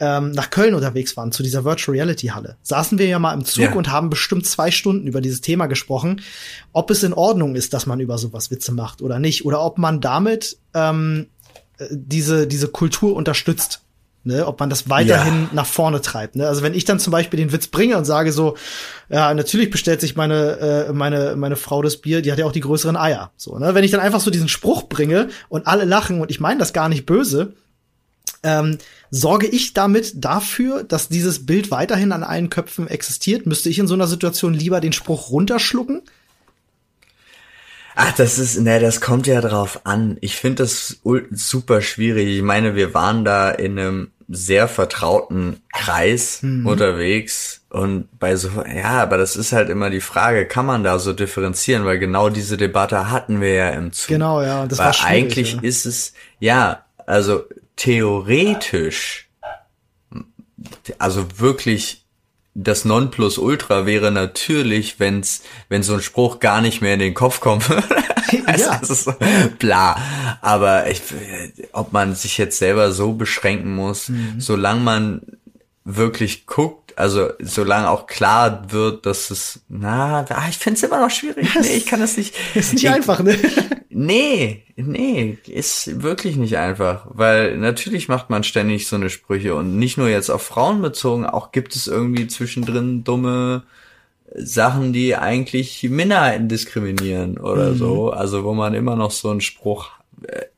ähm, nach Köln unterwegs waren, zu dieser Virtual Reality Halle, saßen wir ja mal im Zug ja. und haben bestimmt zwei Stunden über dieses Thema gesprochen, ob es in Ordnung ist, dass man über sowas Witze macht oder nicht, oder ob man damit ähm, äh, diese, diese Kultur unterstützt. Ne, ob man das weiterhin ja. nach vorne treibt. Ne? Also wenn ich dann zum Beispiel den Witz bringe und sage so, ja, natürlich bestellt sich meine, äh, meine, meine Frau das Bier, die hat ja auch die größeren Eier. So, ne? Wenn ich dann einfach so diesen Spruch bringe und alle lachen und ich meine das gar nicht böse, ähm, sorge ich damit dafür, dass dieses Bild weiterhin an allen Köpfen existiert? Müsste ich in so einer Situation lieber den Spruch runterschlucken? Ach, das ist, ne, das kommt ja drauf an. Ich finde das super schwierig. Ich meine, wir waren da in einem sehr vertrauten Kreis mhm. unterwegs und bei so, ja, aber das ist halt immer die Frage, kann man da so differenzieren, weil genau diese Debatte hatten wir ja im Zug. Genau, ja, das weil war eigentlich ja. ist es, ja, also theoretisch, also wirklich das Nonplusultra wäre natürlich, wenn's, wenn so ein Spruch gar nicht mehr in den Kopf kommt. also, ja. Das ist so, bla. Aber ich, ob man sich jetzt selber so beschränken muss, mhm. solange man wirklich guckt, also solange auch klar wird, dass es, na, ich finde es immer noch schwierig. Nee, ich kann das nicht. Ist nicht ich, einfach, ne? Nee, nee, ist wirklich nicht einfach, weil natürlich macht man ständig so eine Sprüche und nicht nur jetzt auf Frauen bezogen, auch gibt es irgendwie zwischendrin dumme Sachen, die eigentlich Minderheiten diskriminieren oder mhm. so, also wo man immer noch so einen Spruch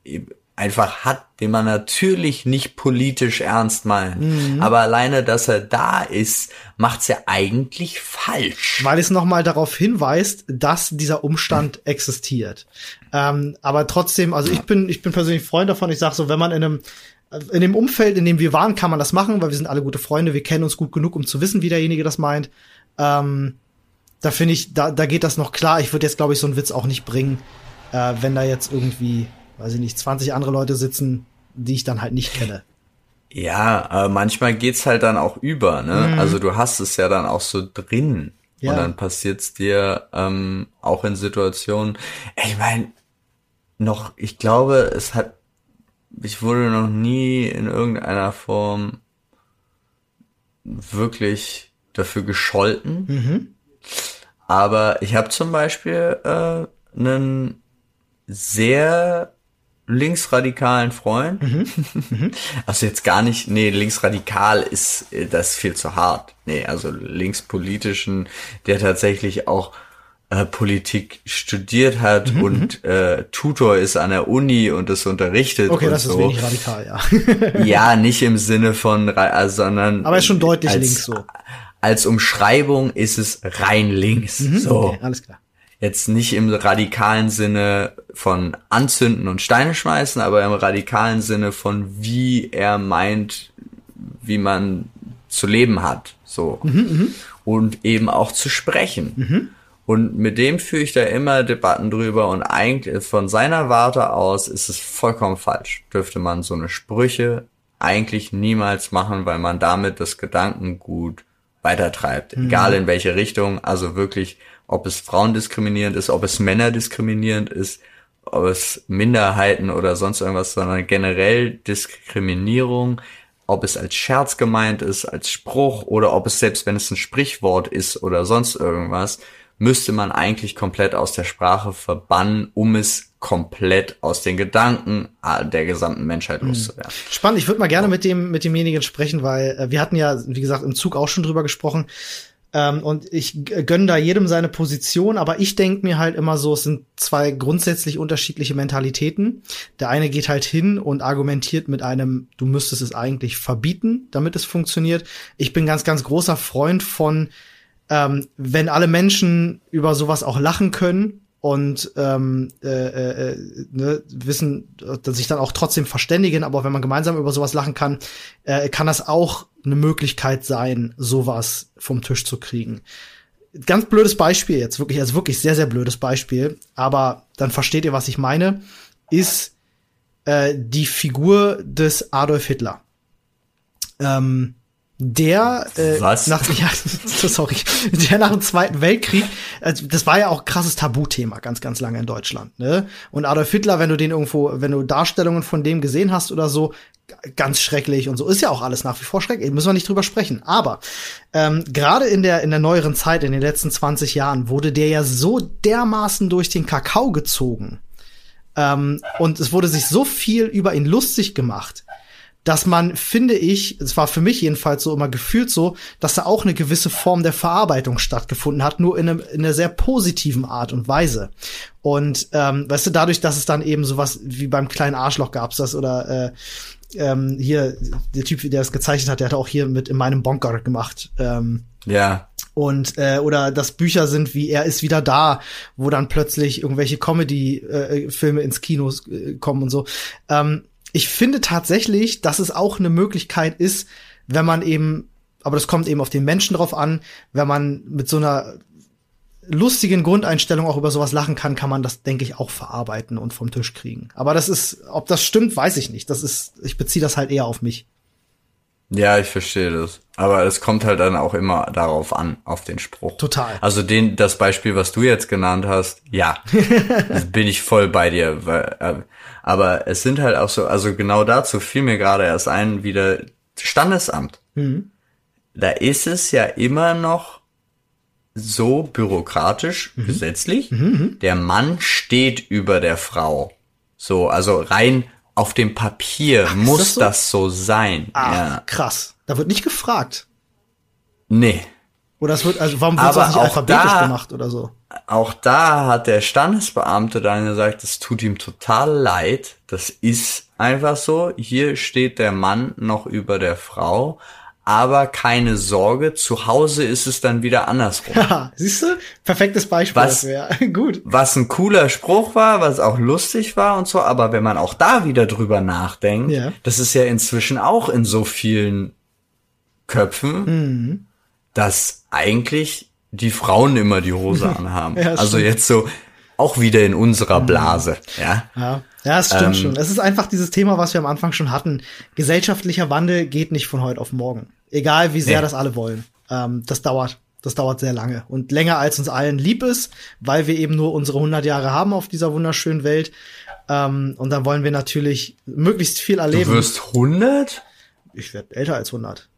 äh, einfach hat, den man natürlich nicht politisch ernst meint. Mhm. Aber alleine, dass er da ist, macht's ja eigentlich falsch. Weil es nochmal darauf hinweist, dass dieser Umstand existiert. Ähm, aber trotzdem, also ich bin, ich bin persönlich Freund davon. Ich sage so, wenn man in einem in dem Umfeld, in dem wir waren, kann man das machen, weil wir sind alle gute Freunde, wir kennen uns gut genug, um zu wissen, wie derjenige das meint. Ähm, da finde ich, da, da geht das noch klar. Ich würde jetzt, glaube ich, so einen Witz auch nicht bringen, äh, wenn da jetzt irgendwie weiß ich nicht, 20 andere Leute sitzen, die ich dann halt nicht kenne. Ja, aber manchmal geht's halt dann auch über, ne? Mhm. Also du hast es ja dann auch so drin. Ja. Und dann passiert's dir ähm, auch in Situationen. Ich meine, noch, ich glaube, es hat, ich wurde noch nie in irgendeiner Form wirklich dafür gescholten. Mhm. Aber ich habe zum Beispiel äh, einen sehr linksradikalen Freund. Mhm. Mhm. Also jetzt gar nicht, nee, linksradikal ist äh, das ist viel zu hart. Nee, also linkspolitischen, der tatsächlich auch äh, Politik studiert hat mhm. und mhm. äh, Tutor ist an der Uni und das unterrichtet. Okay, das so. ist wenig radikal, ja. ja, nicht im Sinne von, also, sondern. Aber ist schon deutlich als, links so. Als Umschreibung ist es rein links. Mhm, so. Okay, alles klar jetzt nicht im radikalen Sinne von anzünden und Steine schmeißen, aber im radikalen Sinne von wie er meint, wie man zu leben hat, so. Mhm, mhm, und eben auch zu sprechen. Und mit dem führe ich da immer Debatten drüber und eigentlich von seiner Warte aus ist es vollkommen falsch. Dürfte man so eine Sprüche eigentlich niemals machen, weil man damit das Gedankengut weitertreibt. Mhm. Egal in welche Richtung, also wirklich ob es Frauen diskriminierend ist, ob es Männer diskriminierend ist, ob es Minderheiten oder sonst irgendwas, sondern generell Diskriminierung, ob es als Scherz gemeint ist, als Spruch oder ob es selbst wenn es ein Sprichwort ist oder sonst irgendwas, müsste man eigentlich komplett aus der Sprache verbannen, um es komplett aus den Gedanken der gesamten Menschheit mhm. loszuwerden. Spannend, ich würde mal gerne mit dem mit demjenigen sprechen, weil äh, wir hatten ja, wie gesagt, im Zug auch schon drüber gesprochen Ähm, und ich gönne da jedem seine Position, aber ich denke mir halt immer so, es sind zwei grundsätzlich unterschiedliche Mentalitäten. Der eine geht halt hin und argumentiert mit einem, du müsstest es eigentlich verbieten, damit es funktioniert. Ich bin ganz, ganz großer Freund von, ähm, wenn alle Menschen über sowas auch lachen können und ähm, äh, äh, ne, wissen, dass sich dann auch trotzdem verständigen, aber wenn man gemeinsam über sowas lachen kann, äh, kann das auch eine Möglichkeit sein, sowas vom Tisch zu kriegen. Ganz blödes Beispiel jetzt, wirklich, also wirklich sehr, sehr blödes Beispiel, aber dann versteht ihr, was ich meine, ist äh, die Figur des Adolf Hitler. Ähm, der äh, Was? nach ja, sorry, der nach dem Zweiten Weltkrieg, also das war ja auch krasses Tabuthema ganz ganz lange in Deutschland, ne? Und Adolf Hitler, wenn du den irgendwo, wenn du Darstellungen von dem gesehen hast oder so, ganz schrecklich und so ist ja auch alles nach wie vor schrecklich, müssen wir nicht drüber sprechen, aber ähm, gerade in der in der neueren Zeit in den letzten 20 Jahren wurde der ja so dermaßen durch den Kakao gezogen. Ähm, und es wurde sich so viel über ihn lustig gemacht dass man, finde ich, es war für mich jedenfalls so immer gefühlt so, dass da auch eine gewisse Form der Verarbeitung stattgefunden hat, nur in, einem, in einer sehr positiven Art und Weise. Und ähm, weißt du, dadurch, dass es dann eben sowas wie beim kleinen Arschloch gab's das oder äh, ähm, hier, der Typ, der das gezeichnet hat, der hat auch hier mit in meinem Bonker gemacht. Ähm, ja. Und äh, oder dass Bücher sind wie Er ist wieder da, wo dann plötzlich irgendwelche Comedy-Filme äh, ins Kino äh, kommen und so. Ähm, ich finde tatsächlich, dass es auch eine Möglichkeit ist, wenn man eben, aber das kommt eben auf den Menschen drauf an, wenn man mit so einer lustigen Grundeinstellung auch über sowas lachen kann, kann man das, denke ich, auch verarbeiten und vom Tisch kriegen. Aber das ist, ob das stimmt, weiß ich nicht. Das ist, ich beziehe das halt eher auf mich. Ja, ich verstehe das. Aber es kommt halt dann auch immer darauf an, auf den Spruch. Total. Also den, das Beispiel, was du jetzt genannt hast, ja, bin ich voll bei dir. Weil, äh, aber es sind halt auch so, also genau dazu fiel mir gerade erst ein, wieder Standesamt. Mhm. Da ist es ja immer noch so bürokratisch, mhm. gesetzlich. Mhm. mhm. Der Mann steht über der Frau. So, also rein auf dem Papier Ach, muss das so? das so, sein. Ah, ja. krass. Da wird nicht gefragt. Nee. Oder es wird, also warum wird das nicht alphabetisch da, gemacht oder so? Auch da hat der Standesbeamte dann gesagt, es tut ihm total leid. Das ist einfach so. Hier steht der Mann noch über der Frau. Aber keine Sorge, zu Hause ist es dann wieder andersrum. Ja, siehst du? Perfektes Beispiel. Was, ja, gut. Was ein cooler Spruch war, was auch lustig war und so. Aber wenn man auch da wieder drüber nachdenkt, ja. das ist ja inzwischen auch in so vielen Köpfen, mhm. dass eigentlich die Frauen immer die Hose anhaben. ja, also jetzt so auch wieder in unserer mhm. Blase, ja. Ja, ja es stimmt ähm, schon. Es ist einfach dieses Thema, was wir am Anfang schon hatten. Gesellschaftlicher Wandel geht nicht von heute auf morgen. Egal, wie sehr nee. das alle wollen. Ähm, das dauert. Das dauert sehr lange und länger als uns allen lieb ist, weil wir eben nur unsere 100 Jahre haben auf dieser wunderschönen Welt. Ähm, und dann wollen wir natürlich möglichst viel erleben. Du wirst 100? Ich werde älter als 100.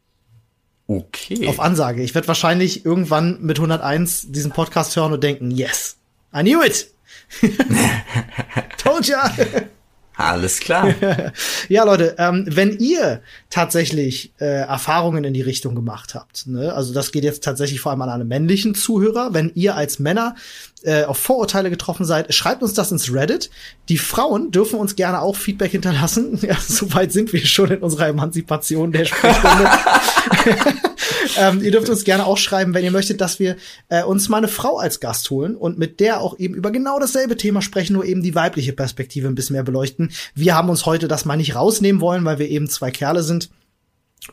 Okay. Auf Ansage. Ich werde wahrscheinlich irgendwann mit 101 diesen Podcast hören und denken, yes, I knew it. Told ya. Alles klar. ja, Leute, ähm, wenn ihr tatsächlich äh, Erfahrungen in die Richtung gemacht habt, ne? also das geht jetzt tatsächlich vor allem an alle männlichen Zuhörer, wenn ihr als Männer äh, auf Vorurteile getroffen seid, schreibt uns das ins Reddit. Die Frauen dürfen uns gerne auch Feedback hinterlassen. Ja, soweit sind wir schon in unserer Emanzipation der Sprechstunde. ähm, ihr dürft uns gerne auch schreiben, wenn ihr möchtet, dass wir äh, uns mal eine Frau als Gast holen und mit der auch eben über genau dasselbe Thema sprechen, nur eben die weibliche Perspektive ein bisschen mehr beleuchten. Wir haben uns heute das mal nicht rausnehmen wollen, weil wir eben zwei Kerle sind.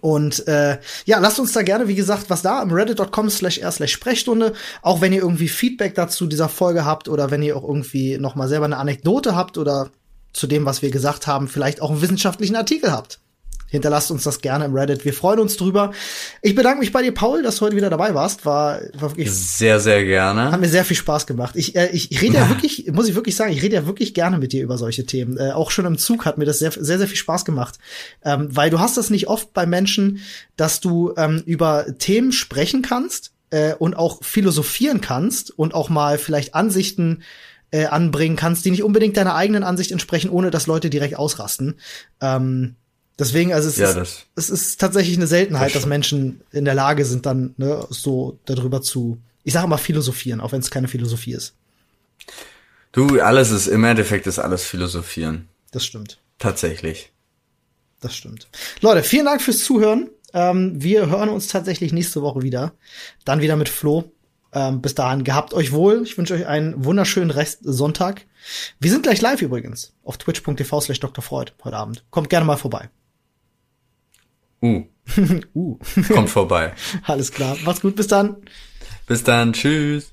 Und äh, ja, lasst uns da gerne, wie gesagt, was da im reddit.com slash r slash Sprechstunde. Auch wenn ihr irgendwie Feedback dazu dieser Folge habt oder wenn ihr auch irgendwie noch mal selber eine Anekdote habt oder zu dem, was wir gesagt haben, vielleicht auch einen wissenschaftlichen Artikel habt. Hinterlasst uns das gerne im Reddit. Wir freuen uns drüber. Ich bedanke mich bei dir, Paul, dass du heute wieder dabei warst. War, war wirklich sehr, sehr gerne. Hat mir sehr viel Spaß gemacht. Ich, äh, ich, ich rede ja wirklich, muss ich wirklich sagen, ich rede ja wirklich gerne mit dir über solche Themen. Äh, auch schon im Zug hat mir das sehr, sehr, sehr viel Spaß gemacht. Ähm, weil du hast das nicht oft bei Menschen, dass du ähm, über Themen sprechen kannst äh, und auch philosophieren kannst und auch mal vielleicht Ansichten äh, anbringen kannst, die nicht unbedingt deiner eigenen Ansicht entsprechen, ohne dass Leute direkt ausrasten. Ähm, Deswegen, also es, Ja, ist, es ist tatsächlich eine Seltenheit, Das dass. Menschen in der Lage sind, dann ne, so darüber zu, ich sage mal philosophieren, auch wenn es keine Philosophie ist. Du, alles ist, im Endeffekt ist alles Philosophieren. Das stimmt. Tatsächlich. Das stimmt. Leute, vielen Dank fürs Zuhören. Ähm, wir hören uns tatsächlich nächste Woche wieder. Dann wieder mit Flo. Ähm, bis dahin, gehabt euch wohl. Ich wünsche euch einen wunderschönen Rest Sonntag. Wir sind gleich live übrigens auf twitch.tv slash Dr. Freud heute Abend. Kommt gerne mal vorbei. Uh, Uh, kommt vorbei. alles klar. Macht's gut, bis dann. Bis dann, tschüss.